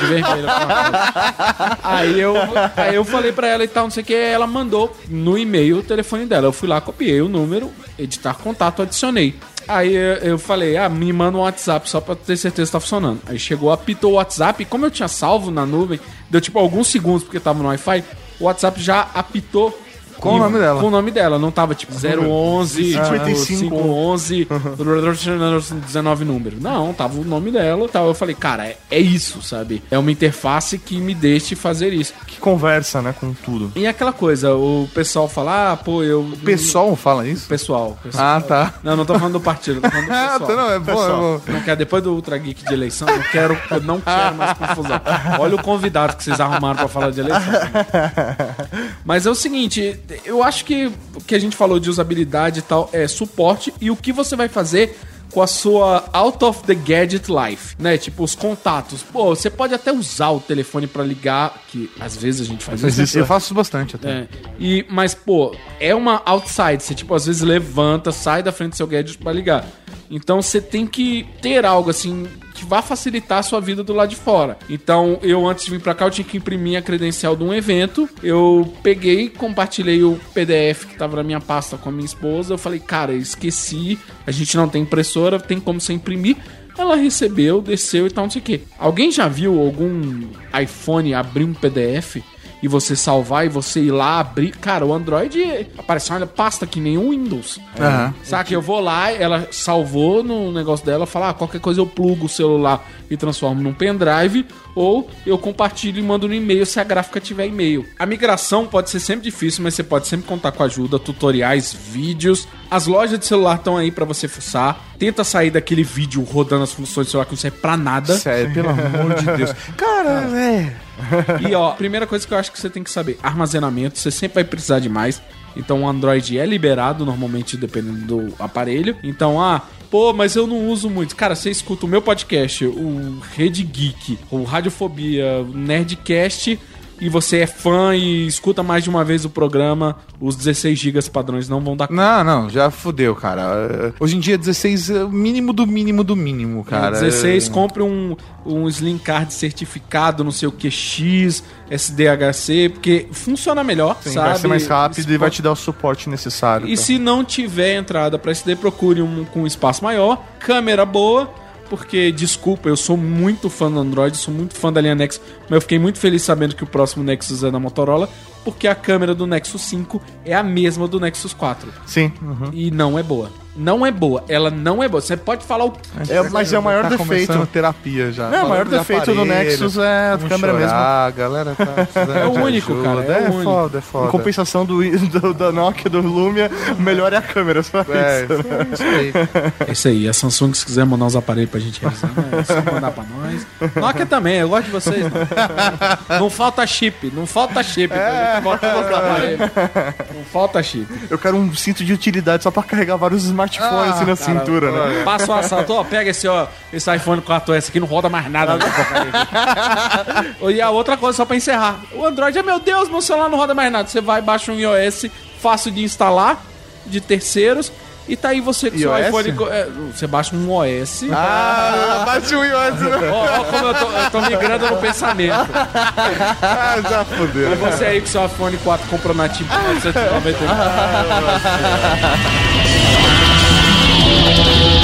de vermelho. coisa. Aí eu, aí eu falei pra ela e tal, não sei o que, ela mandou no e-mail o telefone dela. Eu fui lá, copiei o número, editar contato, adicionei. Aí eu falei, ah, me manda um WhatsApp só pra ter certeza que tá funcionando. Aí chegou, apitou o WhatsApp, e como eu tinha salvo na nuvem, deu tipo alguns segundos porque tava no Wi-Fi, o WhatsApp já apitou. Com o nome dela. Com o nome dela, não tava tipo 011, 55. 511, 19 número. Não, tava o nome dela. Tal. Eu falei, cara, é, é isso, sabe? É uma interface que me deixe fazer isso. Que conversa, né, com tudo. E aquela coisa, o pessoal fala, ah, pô, eu. O pessoal fala isso? Pessoal. pessoal. Ah, tá. Não, não tô falando do partido, tô falando do [laughs] Ah, pessoal. tá, não, é bom, é bom. Não quero, depois do Ultra Geek de eleição, eu quero, eu não quero mais confusão. Olha o convidado que vocês arrumaram pra falar de eleição. [laughs] Mas é o seguinte, eu acho que o que a gente falou de usabilidade e tal é suporte e o que você vai fazer com a sua out of the gadget life, né? Tipo os contatos. Pô, você pode até usar o telefone pra ligar, que às vezes a gente faz isso. isso eu faço bastante até. É. E, mas, pô, é uma outside. Você, tipo, às vezes levanta, sai da frente do seu gadget pra ligar. Então você tem que ter algo assim que vá facilitar a sua vida do lado de fora. Então, eu antes de vir pra cá, eu tinha que imprimir a credencial de um evento. Eu peguei, compartilhei o PDF que tava na minha pasta com a minha esposa. Eu falei, cara, esqueci, a gente não tem impressora, tem como você imprimir. Ela recebeu, desceu e tal, não sei o. Alguém já viu algum iPhone abrir um PDF e você salvar e você ir lá abrir? Cara, o Android aparece uma pasta que nem o Windows. Aham. Saca? Eu vou lá, ela salvou no negócio dela, fala, ah, qualquer coisa eu plugo o celular e transformo num pendrive, ou eu compartilho e mando no e-mail se a gráfica tiver e-mail. A migração pode ser sempre difícil, mas você pode sempre contar com ajuda, tutoriais, vídeos. As lojas de celular estão aí pra você fuçar. Tenta sair daquele vídeo rodando as funções do celular que não serve pra nada. Sério, pelo amor de Deus. Cara, é. E ó, primeira coisa que eu acho que você tem que saber: armazenamento. Você sempre vai precisar de mais. Então o Android é liberado normalmente dependendo do aparelho. Então, ah, pô, mas eu não uso muito. Cara, você escuta o meu podcast, o Rede Geek, o Radiofobia, o Nerdcast. E você é fã e escuta mais de uma vez o programa, os 16 GB padrões não vão dar Não, não, já fudeu, cara. Hoje em dia, 16 é o mínimo do mínimo do mínimo, cara. 16, compre um, um Slim Card certificado, não sei o que, X, SDHC, porque funciona melhor, Sim, sabe? vai ser mais rápido e vai te dar o suporte necessário. E tá? se não tiver entrada para SD, procure um com espaço maior, câmera boa, porque, desculpa, eu sou muito fã do Android, sou muito fã da linha Nexus, mas eu fiquei muito feliz sabendo que o próximo Nexus é da Motorola, porque a câmera do Nexus 5 é a mesma do Nexus 4. Sim. uhum. E não é boa. Não é boa. Ela não é boa. Você pode falar o É, mas é o maior tá defeito. terapia já. Não, o maior defeito do aparelho, Nexus é a câmera chorar, A galera tá [laughs] É o único, ajuda. cara, é É, o único. foda, é Em foda. compensação do, do- da Nokia, do Lumia, o melhor é a câmera, só É, isso. isso aí. É isso aí. A Samsung, se quiser mandar os aparelhos pra gente realizar, né, é só mandar pra nós. Nokia também, eu gosto de vocês. Não, não falta chip, não falta chip. nos aparelhos. Não falta chip. Eu quero um cinto de utilidade só pra carregar vários smartphones assim na cintura, né? Passa o assalto, ó, pega esse, ó, esse iPhone 4S aqui, não roda mais nada. [laughs] e a outra coisa, só pra encerrar. O Android é, meu Deus, meu celular não roda mais nada. Você vai, baixa um iOS fácil de instalar, de terceiros, e tá aí você com seu iPhone... é, você baixa um OS... Ah, bate o iOS. Ó, ó como eu tô, eu tô migrando no pensamento. Ah, já fudeu. E você aí com seu iPhone 4 comprou na Tim por 999. É Thank you.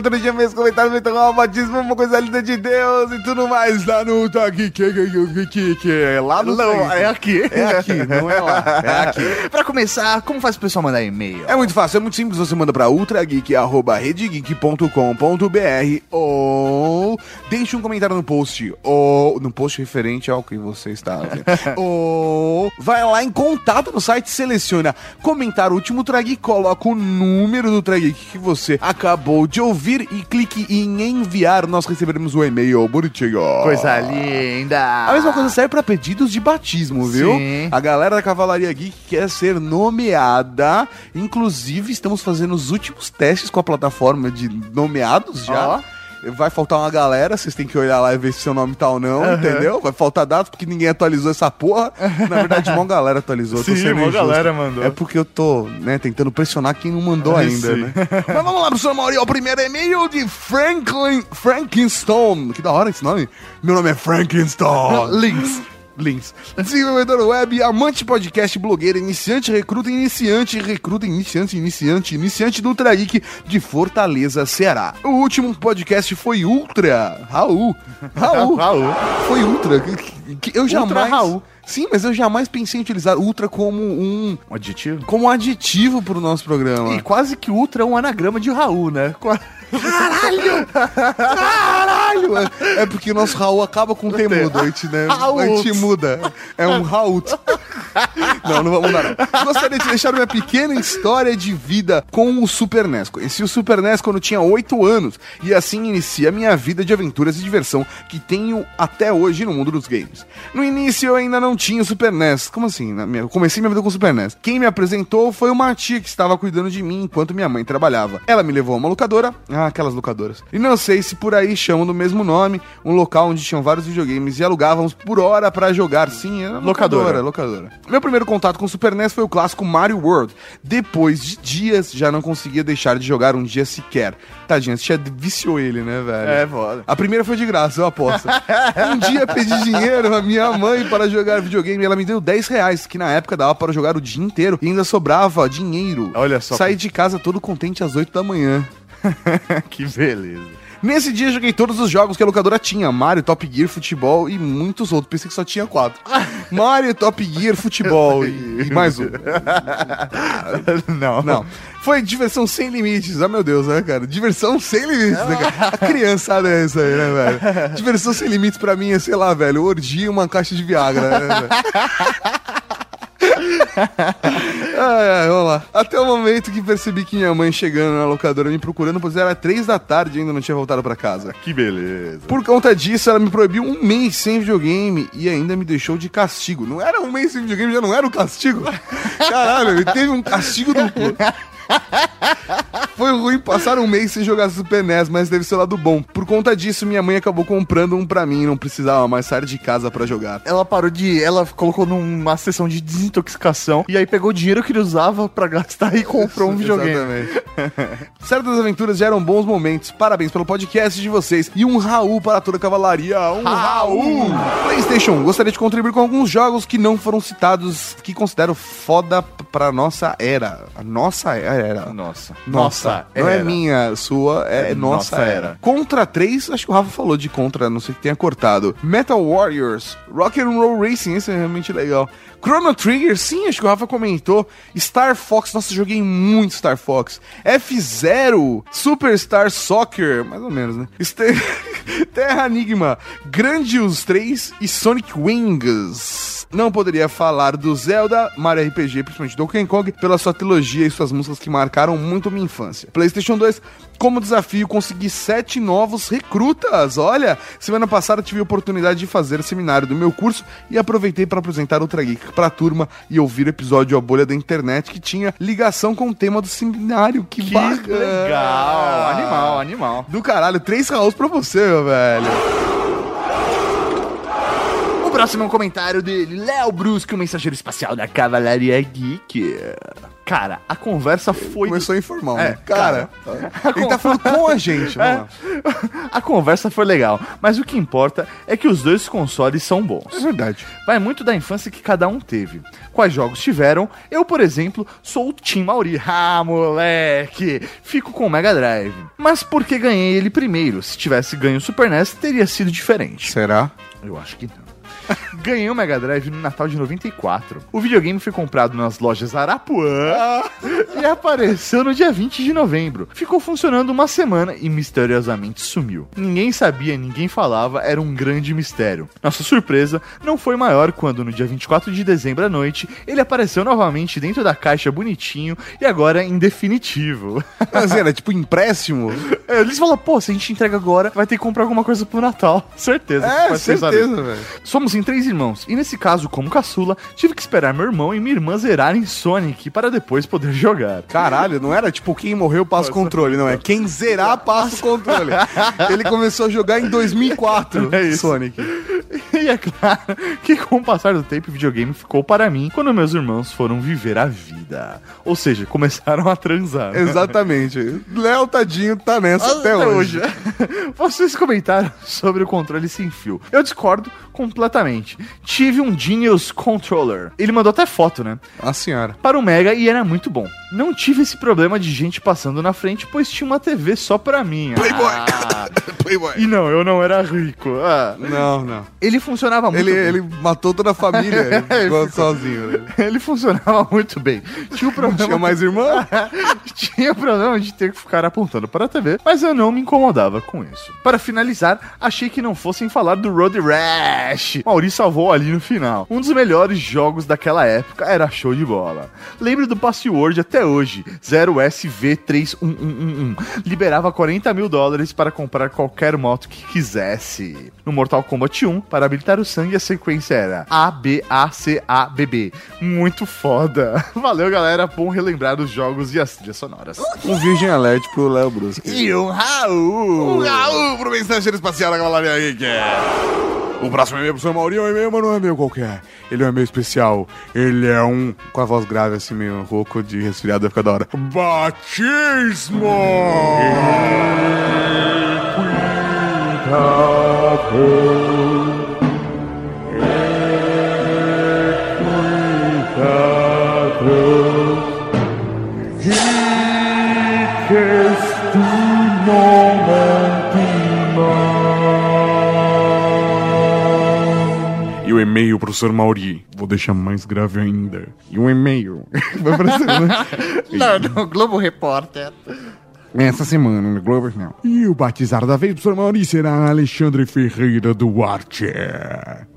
Aqui outra dia mesmo, comentário, muito mal, batismo, uma coisa linda de Deus e tudo mais lá no Tá que que que que é lá no Não, é aqui. É aqui, não é lá. É aqui. [laughs] pra começar, como faz o pessoal mandar e-mail? É muito fácil, é muito simples. Você manda pra ultrageek.com.br ou deixe um comentário no post, ou no post referente ao que você está vendo. [laughs] ou vai lá em contato no site, seleciona comentar o último Ultra Geek, coloca o número do Ultra Geek que você acabou de ouvir e clique em enviar. Nós receberemos o e-mail bonitinho. Coisa linda. A mesma coisa serve pra pedidos de batismo, viu? Sim. A galera da Cavalaria Geek quer ser nomeada. Inclusive, estamos fazendo os últimos testes com a plataforma de nomeados já. Ó. Vai faltar uma galera, vocês têm que olhar lá e ver se seu nome tá ou não, entendeu? Vai faltar dados porque ninguém atualizou essa porra. Na verdade, uma galera atualizou. Sim, mó galera mandou. É porque eu tô, né, tentando pressionar quem não mandou ainda, sim. né? Mas vamos lá, professor Mauri, o primeiro e-mail de Franklin Frankenstone. Que da hora esse nome. Meu nome é Frankenstone. Links. [laughs] Links. Desenvolvedor web, amante podcast, blogueira, iniciante, recruta, iniciante, recruta, iniciante, iniciante, iniciante do Ultra Geek de Fortaleza, Ceará. O último podcast foi Ultra. Raul. Raul. [laughs] Raul. Foi Ultra. Eu jamais. Raul. Sim, mas eu jamais pensei em utilizar Ultra como um Um aditivo? como um aditivo pro nosso programa. E quase que Ultra é um anagrama de Raul, né? Qua- [laughs] Caralho! Caralho! É, é porque o nosso Raul acaba com o temudo, a gente, né? A gente muda. É um Raul. Não, não vamos mudar, não. Gostaria de deixar minha pequena história de vida com o Super NES. Conheci o Super NES quando tinha 8 anos e assim inicia a minha vida de aventuras e diversão que tenho até hoje no mundo dos games. No início eu ainda não tinha o Super NES. Como assim? Minha- Eu comecei minha vida com o Super NES. Quem me apresentou foi uma tia que estava cuidando de mim enquanto minha mãe trabalhava. Ela me levou a uma locadora. Ah, aquelas locadoras. E não sei se por aí chamam do mesmo nome, um local onde tinham vários videogames e alugávamos por hora pra jogar. Sim, era Locadora. locadora, locadora. Meu primeiro contato com o Super NES foi o clássico Mario World. Depois de dias, já não conseguia deixar de jogar um dia sequer. Tadinha, você já viciou ele, né, velho? É, foda. A primeira foi de graça, eu aposto. [laughs] um dia pedi dinheiro à minha mãe para jogar videogame e ela me deu 10 reais, que na época dava para jogar o dia inteiro e ainda sobrava dinheiro. Olha só. Saí de casa todo contente às 8 da manhã. [laughs] que beleza. Nesse dia joguei todos os jogos que a locadora tinha: Mario, Top Gear, Futebol e muitos outros. Pensei que só tinha quatro: [laughs] Mario, Top Gear, Futebol e, e mais um. [laughs] não. Não. Foi diversão sem limites. Ah, meu Deus, né, cara? Diversão sem limites, né, cara? A criançada é isso aí, né, velho? Diversão sem limites pra mim é, sei lá, velho, orgia e uma caixa de Viagra, né, velho? [laughs] Ai, ai, vamos lá. Até o momento que percebi que minha mãe chegando na locadora me procurando, pois era três da tarde e ainda não tinha voltado pra casa. Que beleza. Por conta disso, ela me proibiu um mês sem videogame e ainda me deixou de castigo. Não era um mês sem videogame, já não era um castigo. [laughs] Caralho, ele teve um castigo duplo. [laughs] Foi ruim passar um mês sem jogar Super NES, mas deve ser o lado bom. Por conta disso, minha mãe acabou comprando um pra mim, não precisava mais sair de casa pra jogar. Ela parou de. Ela colocou numa sessão de desintoxicação e aí pegou o dinheiro que ele usava pra gastar e comprou um videogame. Exatamente. [laughs] Certas aventuras geram bons momentos. Parabéns pelo podcast de vocês. E um Raul para toda a cavalaria. Um Raul! PlayStation 1. Gostaria de contribuir com alguns jogos que não foram citados, que considero foda pra nossa era. A nossa era. Nossa. Nossa, não é era. minha, sua, é, É nossa, nossa era. era. Contra 3, acho que o Rafa falou de Contra, não sei que tenha cortado. Metal Warriors, Rock and Roll Racing, esse é realmente legal. Chrono Trigger, sim, acho que o Rafa comentou. Star Fox, nossa, joguei muito Star Fox. F-Zero, Superstar Soccer, mais ou menos, né? [laughs] Terra Enigma, Grandios 3 e Sonic Wings. Não poderia falar do Zelda, Mario RPG, principalmente Donkey Kong, pela sua trilogia e suas músicas que marcaram muito minha infância. PlayStation 2, como desafio, consegui sete novos recrutas. Olha, semana passada tive a oportunidade de fazer seminário do meu curso e aproveitei para apresentar Ultra Geek pra turma e ouvir o episódio A Bolha da Internet que tinha ligação com o tema do seminário. Que, Que bacana. legal. Animal, animal. Do caralho, três Raús pra você, meu velho. Próximo é um comentário dele, Léo Brusque, o mensageiro espacial da Cavalaria Geek. Cara, a conversa foi. Começou informal, É, né? Cara, ele tá falando com a gente, [laughs] É. mano. [laughs] A conversa foi legal, mas o que importa é que os dois consoles são bons. É verdade. Vai muito da infância que cada um teve. Quais jogos tiveram? Eu, por exemplo, sou o Tim Mauri. [laughs] Ah, moleque! Fico com o Mega Drive. Mas porque ganhei ele primeiro? Se tivesse ganho o Super NES, teria sido diferente. Será? Eu acho que não. [laughs] Ganhei o Mega Drive no Natal de 94. O videogame foi comprado nas lojas Arapuã [laughs] e apareceu no dia 20 de novembro. Ficou funcionando uma semana e misteriosamente sumiu. Ninguém sabia, ninguém falava, era um grande mistério. Nossa surpresa não foi maior quando no dia 24 de dezembro à noite ele apareceu novamente dentro da caixa bonitinho e agora em definitivo. [laughs] Mas era tipo empréstimo? Eles falaram, pô, se a gente entrega agora, vai ter que comprar alguma coisa pro Natal. Certeza. É, certeza, velho. Somos em três irmãos, e nesse caso, como caçula, tive que esperar meu irmão e minha irmã zerarem Sonic para depois poder [laughs] jogar. Caralho, não era tipo quem morreu passa o controle, não. É quem zerar passa o controle. Ele começou a jogar em 2004, [laughs] É isso. Sonic. E é claro que com o passar do tempo o videogame ficou para mim quando meus irmãos foram viver a vida. Ou seja, começaram a transar. Exatamente. Léo Tadinho tá nessa até, hoje. [laughs] Vocês comentaram sobre o controle sem fio. Eu discordo completamente. Tive um Genius Controller. Ele mandou até foto, né? A senhora. Para o Mega e era muito bom. Não tive esse problema de gente passando na frente, pois tinha uma TV só pra mim. Playboy. Ah. [laughs] Playboy. E não, eu não era rico. Ah. Não, não. Ele funcionava muito Ele, bem. ele matou toda a família. [laughs] Ele sozinho. né? Ele funcionava muito bem. Tinha o problema. Tinha mais irmã? [laughs] Tinha o problema de ter que ficar apontando para a TV, mas eu não me incomodava com isso. Para finalizar, achei que não fossem falar do Road Rash. Maurício salvou ali no final. Um dos melhores jogos daquela época era show de bola. Lembro do password até hoje: 0SV31111. Liberava 40 mil dólares para comprar qualquer moto que quisesse. No Mortal Kombat 1, para habilitar o sangue, a sequência era A, B, A, C, A, B, B. Muito foda. [laughs] Valeu, galera. Bom relembrar os jogos e as trilhas sonoras. Um Virgin Alert pro Léo Brusque. E um Raul. Um Raul pro mensageiro espacial da que é... O próximo e-mail pro Sr. Maurinho é um e-mail, mas não é meio qualquer. Ele é um e-mail especial. Ele é um... Com a voz grave, assim, meio rouco de resfriado, vai ficar da hora. Batismo! E o e-mail pro Sr. Mauri. Vou deixar mais grave ainda. E um e-mail. [laughs] Vai aparecer, né? Não, no Globo Repórter. Essa semana no Globo não. E o batizado da vez do Sr. Mauri será Alexandre Ferreira Duarte.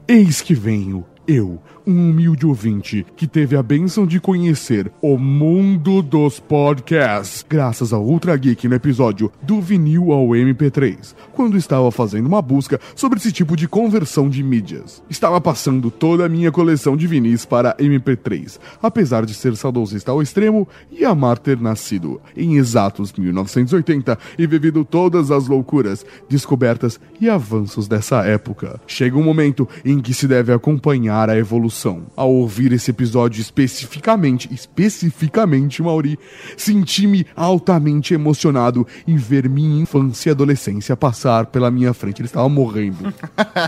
Eis que venho, eu, um humilde ouvinte que teve a bênção de conhecer o mundo dos podcasts, graças ao Ultra Geek no episódio do vinil ao MP3, quando estava fazendo uma busca sobre esse tipo de conversão de mídias. Estava passando toda a minha coleção de vinis para MP3, apesar de ser saudosista ao extremo e amar ter nascido em exatos 1980 e vivido todas as loucuras, descobertas e avanços dessa época. Chega um momento em que se deve acompanhar a evolução. Ao ouvir esse episódio especificamente, especificamente, Mauri, senti-me altamente emocionado em ver minha infância e adolescência passar pela minha frente. Ele estava morrendo.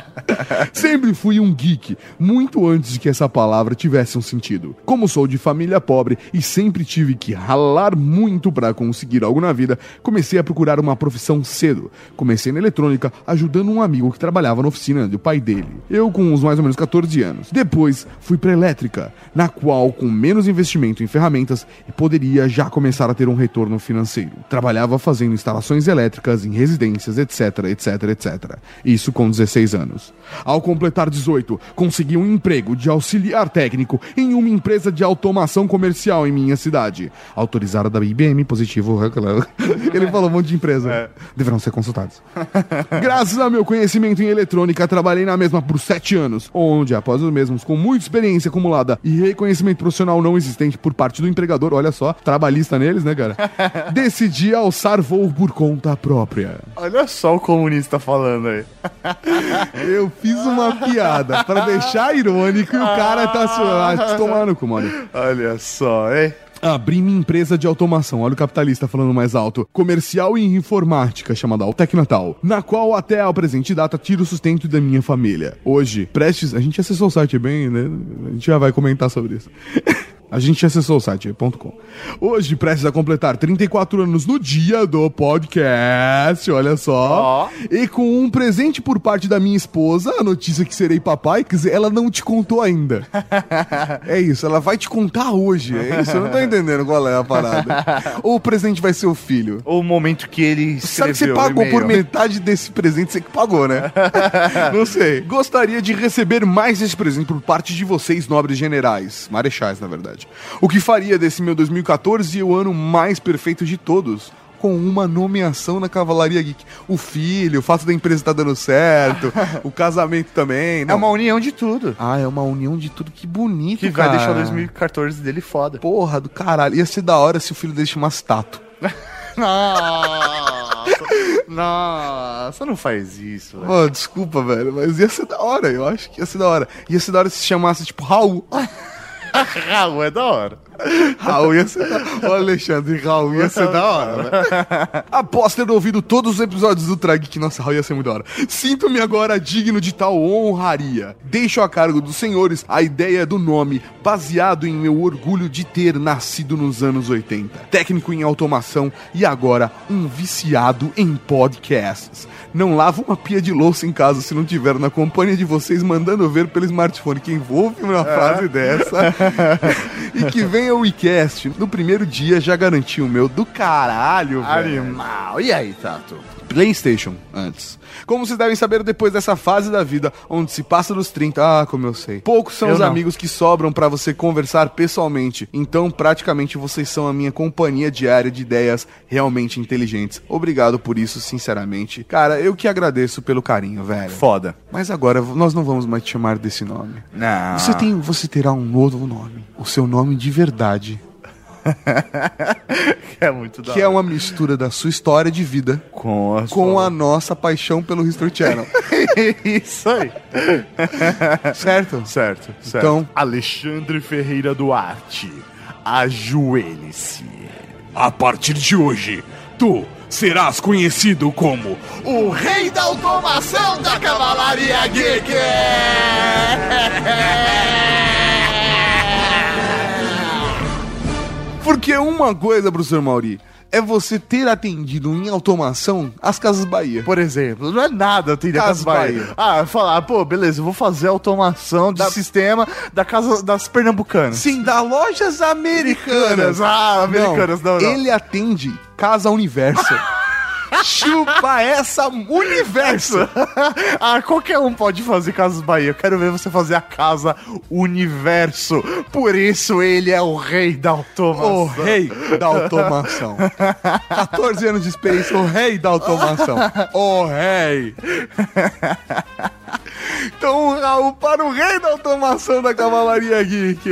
[laughs] Sempre fui um geek, muito antes de que essa palavra tivesse um sentido. Como sou de família pobre e sempre tive que ralar muito para conseguir algo na vida, comecei a procurar uma profissão cedo. Comecei na eletrônica, ajudando um amigo que trabalhava na oficina do pai dele. Eu com uns mais ou menos 14 anos. Depois fui para elétrica, na qual com menos investimento em ferramentas poderia já começar a ter um retorno financeiro. Trabalhava fazendo instalações elétricas em residências, etc, etc, etc. Isso com 16 anos. Ao completar 18, consegui um emprego de auxiliar técnico em uma empresa de automação comercial em minha cidade. Autorizada da IBM, positivo. [laughs] Ele falou um monte de empresa. Deverão ser consultados. Graças ao meu conhecimento em eletrônica, trabalhei na mesma por 7 anos, onde, após os mesmos, com muita experiência acumulada e reconhecimento profissional não existente por parte do empregador, olha só, trabalhista neles, né, cara? [laughs] Decidi alçar voo por conta própria. Olha só o comunista falando aí. [laughs] Eu fiz uma piada pra deixar irônico e o cara tá se ah, tomando com, mano. Olha só, hein? Abri minha empresa de automação, olha o capitalista falando mais alto. Comercial e informática, chamada Tecnatal, na qual até ao presente data tiro o sustento da minha família. Hoje, prestes. A gente acessou o site bem, né? A gente já vai comentar sobre isso. [laughs] A gente acessou o site.com. Hoje, prestes a completar 34 anos no dia do podcast, olha só. E com um presente por parte da minha esposa, a notícia que serei papai, quer dizer, ela não te contou ainda. [laughs] é isso, ela vai te contar hoje. É isso, eu não tô entendendo qual é a parada. Ou o presente vai ser o filho. O momento que ele Sabe que você escreveu pagou por metade desse presente, você que pagou, né? [laughs] Não sei. Gostaria de receber mais esse presente por parte de vocês, nobres generais. Marechais, na verdade. O que faria desse meu 2014 o ano mais perfeito de todos? Com uma nomeação na Cavalaria Geek. O filho, o fato da empresa estar dando certo, [laughs] o casamento também. É Não. uma união de tudo. Ah, é uma união de tudo. Que bonito, Que vai cara. deixar o 2014 dele foda. Porra do caralho. Ia ser da hora se o filho dele chamasse Tato. [laughs] Nossa, nossa, não faz isso, velho. Pô, desculpa, velho, mas ia ser da hora, eu acho que ia ser da hora. Ia ser da hora se chamasse, tipo, Raul. [laughs] Raul é da hora. Raul ia ser da hora. Ô, Alexandre, Raul ia ser da hora, velho. [laughs] Após ter ouvido todos os episódios do Trag, que nossa, Raul ia ser muito da hora. Sinto-me agora digno de tal honraria. Deixo a cargo dos senhores a ideia do nome, baseado em meu orgulho de ter nascido nos anos 80. Técnico em automação e agora um viciado em podcasts. Não lavo uma pia de louça em casa se não tiver na companhia de vocês mandando ver pelo smartphone. Quem ouve uma frase dessa [laughs] e que venha o WeCast. No primeiro dia já garanti o meu do caralho, velho. Animal. E aí, Tato? PlayStation antes. Como vocês devem saber, depois dessa fase da vida, onde se passa dos 30, ah, como eu sei. Poucos são Eu os não. amigos que sobram pra você conversar pessoalmente. Então, praticamente vocês são a minha companhia diária de ideias realmente inteligentes. Obrigado por isso, sinceramente. Cara, eu que agradeço pelo carinho, velho. Foda. Mas agora nós não vamos mais te chamar desse nome. Não. Você tem, você terá um novo nome. O seu nome de verdade, [laughs] É muito da que é uma mistura da sua história de vida Com a, com a nossa paixão pelo History Channel. [laughs] Isso aí. [laughs] certo? Certo, certo. Então- Alexandre Ferreira Duarte, ajoelhe-se. A partir de hoje, tu serás conhecido como O rei da automação da Cavalaria Geek! Porque uma coisa, professor Mauri, é você ter atendido em automação as Casas Bahia. Por exemplo, não é nada atender Casas Casa Bahia. Bahia. Ah, falar, pô, beleza, eu vou fazer automação de sistema da casa das pernambucanas. Sim, da Lojas Americanas. Ah, americanas, não, não. Ele atende Casa Universo. [laughs] Chupa essa universo. [laughs] ah, qualquer um pode fazer Casas Bahia. Eu quero ver você fazer a casa Universo. Por isso ele é o rei da automação. O rei da automação. [laughs] 14 anos de experiência, o rei da automação. [laughs] O rei. Então, Raul para o rei da automação da Cavalaria Geek.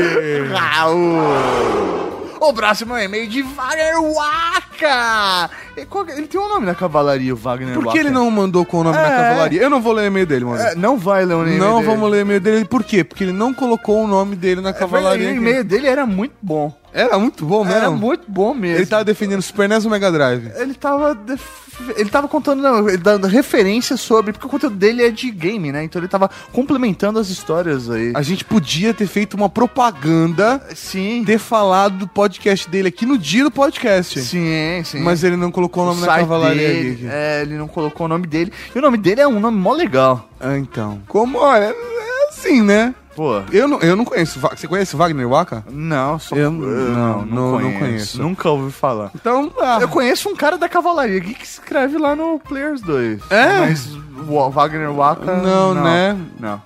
Raul. O próximo é e-mail de Wagner Waka. Ele tem um nome na cavalaria, o Wagner Por Waka. que ele não mandou com o nome É. Cavalaria? Eu não vou ler o e-mail dele, mano. É, não vai ler o e-mail não dele. vamos ler o e-mail dele. Por quê? Porque ele não colocou o nome dele na É, Cavalaria O Geek. e-mail dele era muito bom. Era muito bom mesmo. Era muito bom mesmo. Ele tava defendendo Super NES ou Mega Drive? Ele tava. def- Ele tava contando, não, ele dando referências sobre. Porque o conteúdo dele é de game, né? Então ele tava complementando as histórias aí. A gente podia ter feito uma propaganda, Sim. ter falado do podcast dele aqui no dia do podcast. Sim, sim. Mas ele não colocou o nome O na Cavalaria dele, Geek. É, ele não colocou o nome dele. E o nome dele é um nome mó legal. Ah, então. Como, olha, é assim, né? Pô. Eu não, eu não conheço. Você conhece Wagner Waka? Não, só. Eu- não, não- não conheço. Nunca ouvi falar. Então, ah, Eu conheço um cara da Cavalaria que que escreve lá no Players 2. É? Mas o Wagner Waka. Não, né? Não.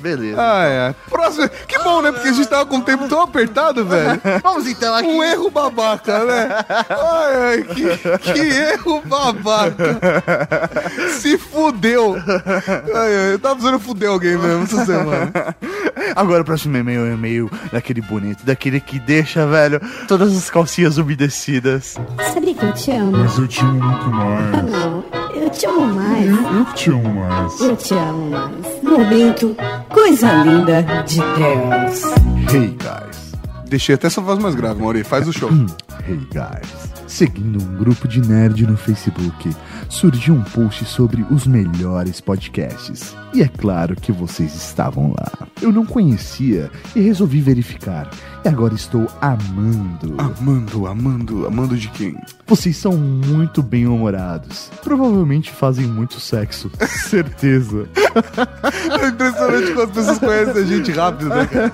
Beleza. Ah, é. Próximo. Que bom, né? Porque a gente tava com o tempo tão apertado, velho. [laughs] Vamos então aqui. Um erro babaca, né? Ai, ai, que, que erro babaca. Se fudeu. Ai, ai, eu tava precisando fuder alguém mesmo essa semana. Agora o próximo e-mail é um e-mail daquele bonito, daquele que deixa, velho, todas as calcinhas umedecidas. Sabia que eu te amo? Mas eu te amo muito mais. Ah, não. Eu te amo mais. Eu te amo mais. Eu te amo mais. Momento, coisa linda de Deus. Hey guys. Deixei até essa voz mais grave, Mauri. Faz o show. Hey guys, seguindo um grupo de nerd no Facebook, surgiu um post sobre os melhores podcasts. E é claro que vocês estavam lá. Eu não conhecia e resolvi verificar. E agora estou amando. Amando, amando, amando de quem? Vocês são muito bem-humorados. Provavelmente fazem muito sexo. [laughs] Certeza. É impressionante como as pessoas conhecem a gente rápido, né, cara?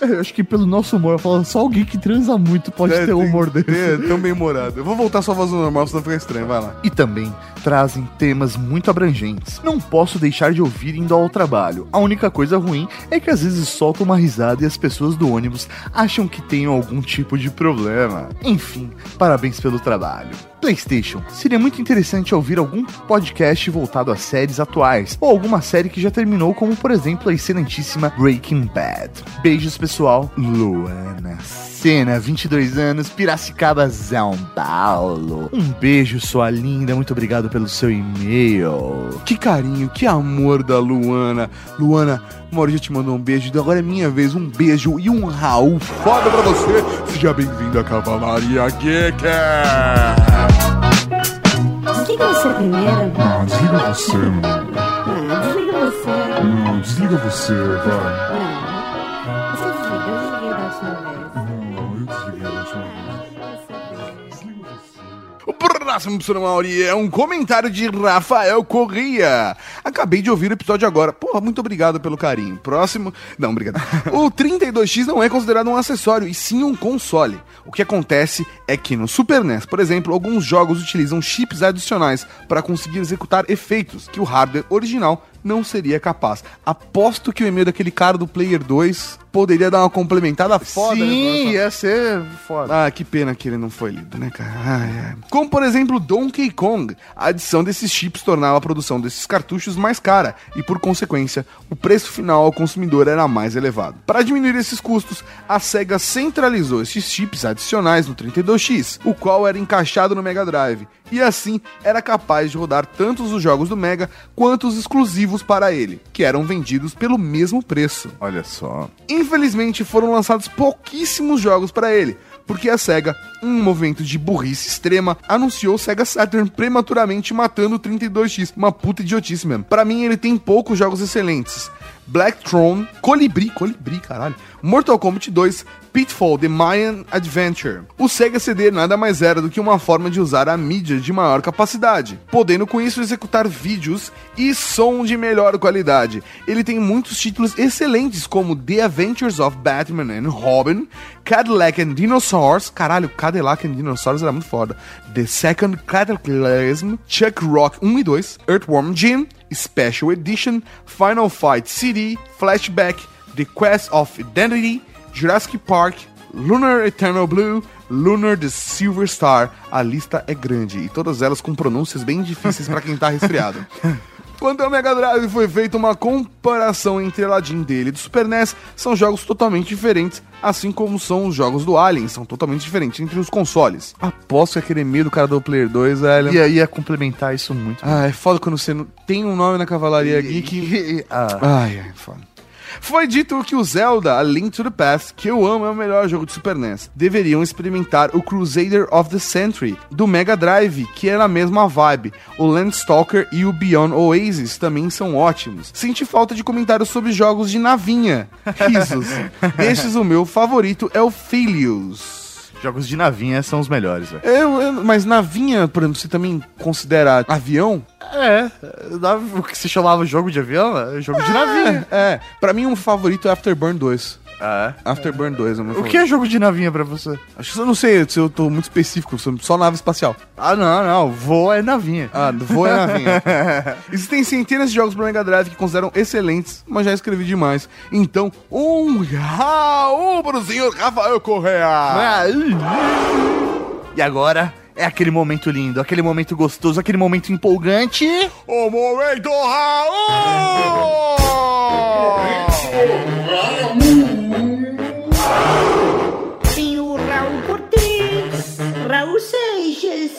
Eu [laughs] acho que pelo nosso humor, eu falo, só alguém que transa muito pode É, ter tem- humor desse. É, tão bem humorado. Eu vou voltar sua voz normal, senão fica estranho. Vai lá. E também trazem temas muito abrangentes. Não posso deixar de ouvir indo ao trabalho. A única coisa ruim é que às vezes solto uma risada e as pessoas do ônibus acham que tenho algum tipo de problema. Enfim, parabéns pelo trabalho. PlayStation. Seria muito interessante ouvir algum podcast voltado a séries atuais, ou alguma série que já terminou, como por exemplo a excelentíssima Breaking Bad. Beijos, pessoal. Luana Cena, 22 anos, Piracicaba, São Paulo. Um beijo, sua linda. Muito obrigado pelo seu e-mail. Que carinho, que amor da Luana. Luana, Maurício te mandou um beijo, então agora é minha vez. Um beijo e um Raul foda pra você. Seja bem-vindo à Cavalaria Geek. Desliga você primeiro. Ah, desliga você, mano. Ah, desliga você. Não, desliga você, vai. Não. Próximo Professor Mauri é um comentário de Rafael Corrêa. Acabei de ouvir o episódio agora. Porra, muito obrigado pelo carinho. Próximo. Não, obrigado. [laughs] O 32X não é considerado um acessório, e sim um console. O que acontece é que no Super NES, por exemplo, alguns jogos utilizam chips adicionais para conseguir executar efeitos que o hardware original não seria capaz. Aposto que o e-mail daquele cara do Player 2 poderia dar uma complementada foda. né, Sim, nessa- ia ser foda. ah, que pena que ele não foi lido, né, cara? Como, por exemplo, Donkey Kong. A adição desses chips tornava a produção desses cartuchos mais cara e, por consequência, o preço final ao consumidor era mais elevado. Para diminuir esses custos, a SEGA centralizou esses chips adicionais no 32X, o qual era encaixado no Mega Drive, e assim era capaz de rodar tantos os jogos do Mega quanto os exclusivos para ele, que eram vendidos pelo mesmo preço. Olha só. Infelizmente foram lançados pouquíssimos jogos para ele, porque a SEGA, em um movimento de burrice extrema, anunciou o Sega Saturn prematuramente matando o 32X. Uma puta idiotice mesmo. Pra mim, ele tem poucos jogos excelentes. Black Throne, Colibri, Colibri, caralho. Mortal Kombat 2, Pitfall The Mayan Adventure. O Sega CD nada mais era do que uma forma de usar a mídia de maior capacidade, podendo com isso executar vídeos e som de melhor qualidade. Ele tem muitos títulos excelentes como The Adventures of Batman and Robin, Cadillac and Dinosaurs, caralho, Cadillac and Dinosaurs era muito foda. The Second Cataclysm, Chuck Rock 1 e 2, Earthworm Jim, Special Edition, Final Fight CD, Flashback, The Quest of Identity, Jurassic Park, Lunar Eternal Blue, Lunar the Silver Star. A lista é grande e todas elas com pronúncias bem difíceis pra quem tá resfriado. [laughs] Quando ao Mega Drive foi feita uma comparação entre a Aladdin dele e do Super NES, são jogos totalmente diferentes, assim como são os jogos do Alien, são totalmente diferentes entre os consoles. Aposto que aquele medo do cara do Player 2, velho. Ia, ia complementar isso muito. Ah, é foda quando você não tem um nome na Cavalaria Geek. [laughs] Ah, Ai, ai, foda. Foi dito que o Zelda, A Link to the Past, que eu amo, é o melhor jogo de Super NES. Deveriam experimentar o Crusader of the Century, do Mega Drive, que é na mesma vibe. O Landstalker e o Beyond Oasis também são ótimos. Senti falta de comentários sobre jogos de navinha. [laughs] Risos. Destes, o meu favorito é o Philius. Jogos de navinha são os melhores, velho. Eu, eu- mas navinha, por exemplo, você também considera avião? É, o que se chamava jogo de avião, é jogo de navinha. É, é. Pra mim, um favorito é Afterburn 2. Ah, Afterburn 2 é o que é jogo de navinha pra você? Acho que eu não sei se eu tô muito específico, sou só nave espacial. Ah, não, não. Voo é navinha. Ah, vou é navinha. [laughs] Existem centenas de jogos pro Mega Drive que consideram excelentes, mas já escrevi demais. Então, um Raul pro senhor Rafael Correa. E agora é aquele momento lindo, aquele momento gostoso, aquele momento empolgante. O momento Raul! [laughs]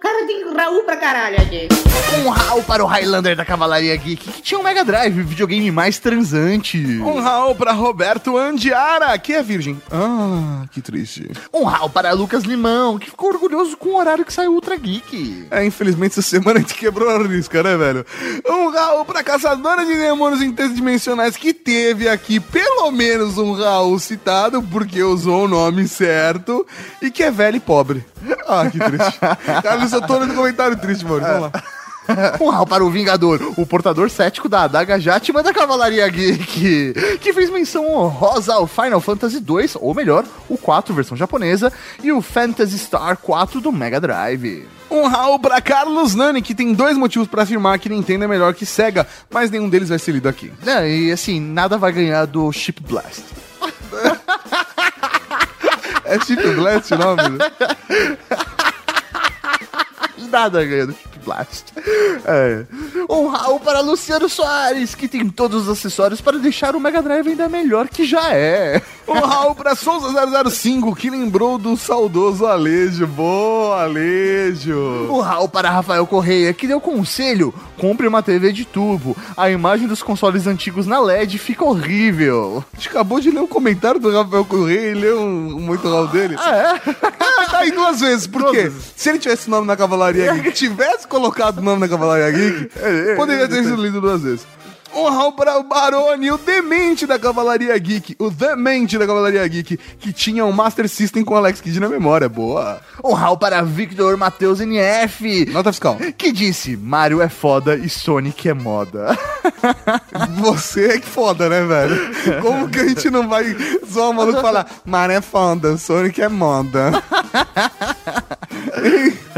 Cara, tem Raul pra caralho aqui. Um Raul para o Highlander da Cavalaria Geek, que tinha um Mega Drive, o videogame mais transante. Um Raul pra Roberto Andiara, que é virgem. Ah, que triste. Um Raul para Lucas Limão, que ficou orgulhoso com o horário que saiu Ultra Geek. É, infelizmente essa semana a gente quebrou a risca, né, velho? Um Raul pra caçadora de demônios interdimensionais que teve aqui pelo menos um Raul citado, porque usou o nome certo, e que é velho e pobre. Ah, que triste. [laughs] Carlos, eu tô lendo comentário triste, mano. Vamos lá. Um Raul para o Vingador, o portador cético da adaga Játima da Cavalaria Geek, que fez menção honrosa ao Final Fantasy 2, ou melhor, o 4 versão japonesa, e o Phantasy Star 4 do Mega Drive. Um Raul pra Carlos Nani, que tem dois motivos pra afirmar que Nintendo é melhor que Sega, mas nenhum deles vai ser lido aqui. É, e assim, nada vai ganhar do Chip Blast. [laughs] É Chip Blast o nome? né? [laughs] Nada ganha É. Um Raul para Luciano Soares, que tem todos os acessórios para deixar o Mega Drive ainda melhor que já é. Um Raul pra Souza 005, que lembrou do saudoso Alejo. Boa, Alejo. Um Raul para Rafael Correia, que deu conselho: compre uma TV de tubo. A imagem dos consoles antigos na LED fica horrível. A gente acabou de ler um comentário do Rafael Correia e leu um, um muito Raul dele. Ah, é? [laughs] Tá aí duas vezes. Por quê? Se ele tivesse nome na Cavalaria Geek, [laughs] tivesse colocado o nome na Cavalaria Geek, poderia ter sido lido duas vezes. Para o Barone, o demente da Cavalaria Geek, o demente da Cavalaria Geek, que tinha um Master System com Alex Kidd na memória. Boa. Raul para Victor Matheus NF, Nota fiscal. que disse: Mario é foda e Sonic é moda. [laughs] Você é que foda, né, velho? Como que a gente não vai zoar o maluco e falar Mario é foda, Sonic é moda. [laughs]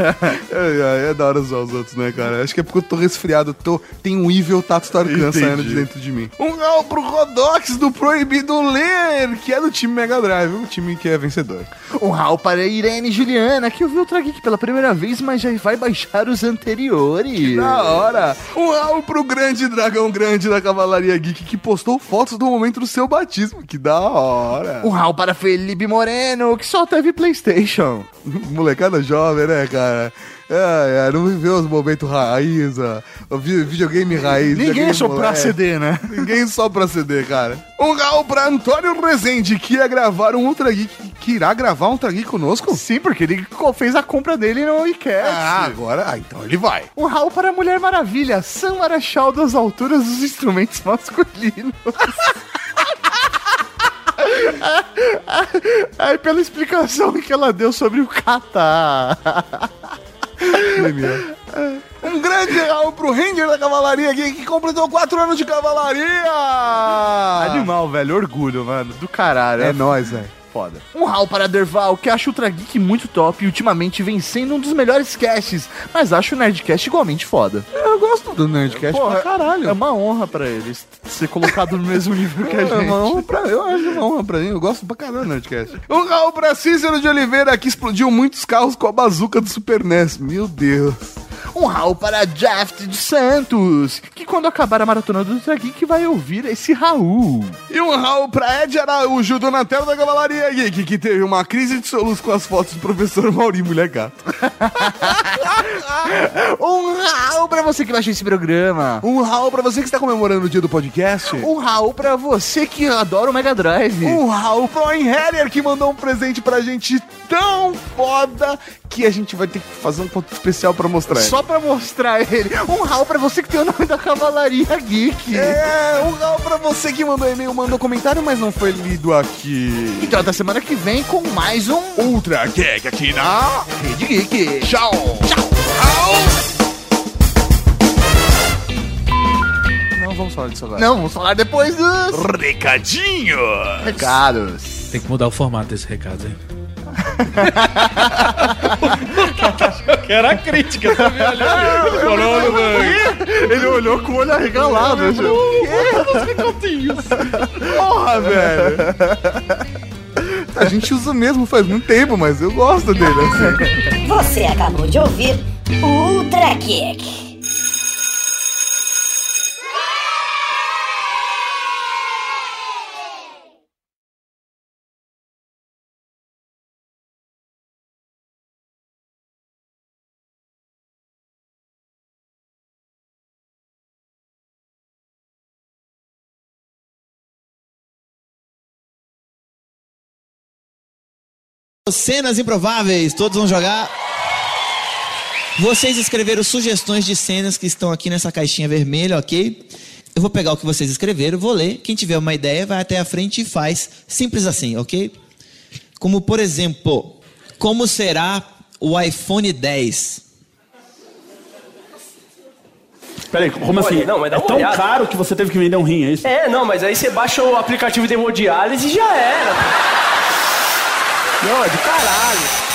Ai, ai, é da hora zoar os outros, né, cara? Acho que é porque eu tô resfriado, tô, tem um Evil Tato Tarkan Entendi. Saindo de dentro de mim. Um gol pro Rodox do Proibido Ler, que é do time Mega Drive, um time que é vencedor. Um Raul para Irene Juliana, que ouviu o Geek pela primeira vez, mas já vai baixar os anteriores. Da hora! Um Raul pro grande dragão grande da Cavalaria Geek, que postou fotos do momento do seu batismo. Que da hora! Um Raul para Felipe Moreno, que só teve Playstation. [laughs] Molecada jovem, né, cara? É, é, não viveu os momentos raiz, ó, videogame raiz. Ninguém só pra. CD, né? [laughs] Ninguém só pra CD, cara. Um Raul pra Antônio Rezende, que ia gravar um Ultra Geek. Que irá gravar um Ultra Geek conosco? Sim, porque ele fez a compra dele no iCast. Ah, agora. Ah, então ele vai. Um Raul para a Mulher Maravilha, Sam Marachal das alturas dos instrumentos masculinos. [laughs] Aí, pela explicação que ela deu sobre o Catar. Um grande Raul pro Ranger da Cavalaria Geek, que completou 4 anos de cavalaria! Animal, velho, orgulho, mano, do caralho. É nóis, velho. Foda. Um Raul para Derval, que acha o Ultra Geek muito top e ultimamente vem sendo um dos melhores casts, mas acho o Nerdcast igualmente foda. Eu gosto do Nerdcast Porra, pra caralho. É uma honra pra eles ser colocado no mesmo [laughs] nível que a É gente. uma honra pra, eu acho uma honra pra mim, eu gosto pra caralho do Nerdcast. Um Raul pra Cícero de Oliveira, que explodiu muitos carros com a bazuca do Super NES. Meu Deus. Um Raul para Jeff dos Santos, que quando acabar a maratona do Ultra Geek vai ouvir esse Raul. E um Raul pra Ed Araújo, Donatello da Cavalaria Geek, que teve uma crise de soluço com as fotos do professor Mauri, mulher gato. [laughs] Um Raul pra você que baixou esse programa. Um Raul pra você que está comemorando o dia do podcast. Um Raul pra você que adora o Mega Drive. Um Raul pro Heller que mandou um presente pra gente tão foda que a gente vai ter que fazer um ponto especial pra mostrar. ele. Só pra mostrar ele. Um Raul pra você que tem o nome da Cavalaria Geek. É, um Raul pra você que mandou e-mail, mandou comentário, mas não foi lido aqui. Então até semana que vem com mais um Ultra Geek aqui na Rede Geek. Tchau. Não vamos falar disso agora. Não, vamos falar depois dos Recadinho. recados. Tem que mudar o formato desse recado, hein? [laughs] que era a crítica, tá me olhando. Falando, velho. Ele olhou com o olho arregalado. Porra, velho. A gente usa mesmo faz muito tempo, mas eu gosto dele assim. Você acabou de ouvir Ultra Kick. Cenas Improváveis. Todos vão jogar. Vocês escreveram sugestões de cenas que estão aqui nessa caixinha vermelha, ok? Eu vou pegar o que vocês escreveram, vou ler. Quem tiver uma ideia, vai até a frente e faz. Simples assim, ok? Como, por exemplo, como será o iPhone 10? Peraí, como Olha, assim? não, mas dá é tão olhada. caro que você teve que vender um rim, é isso? É, não, mas aí você baixa o aplicativo de hemodiálise e já era. Não, é do caralho.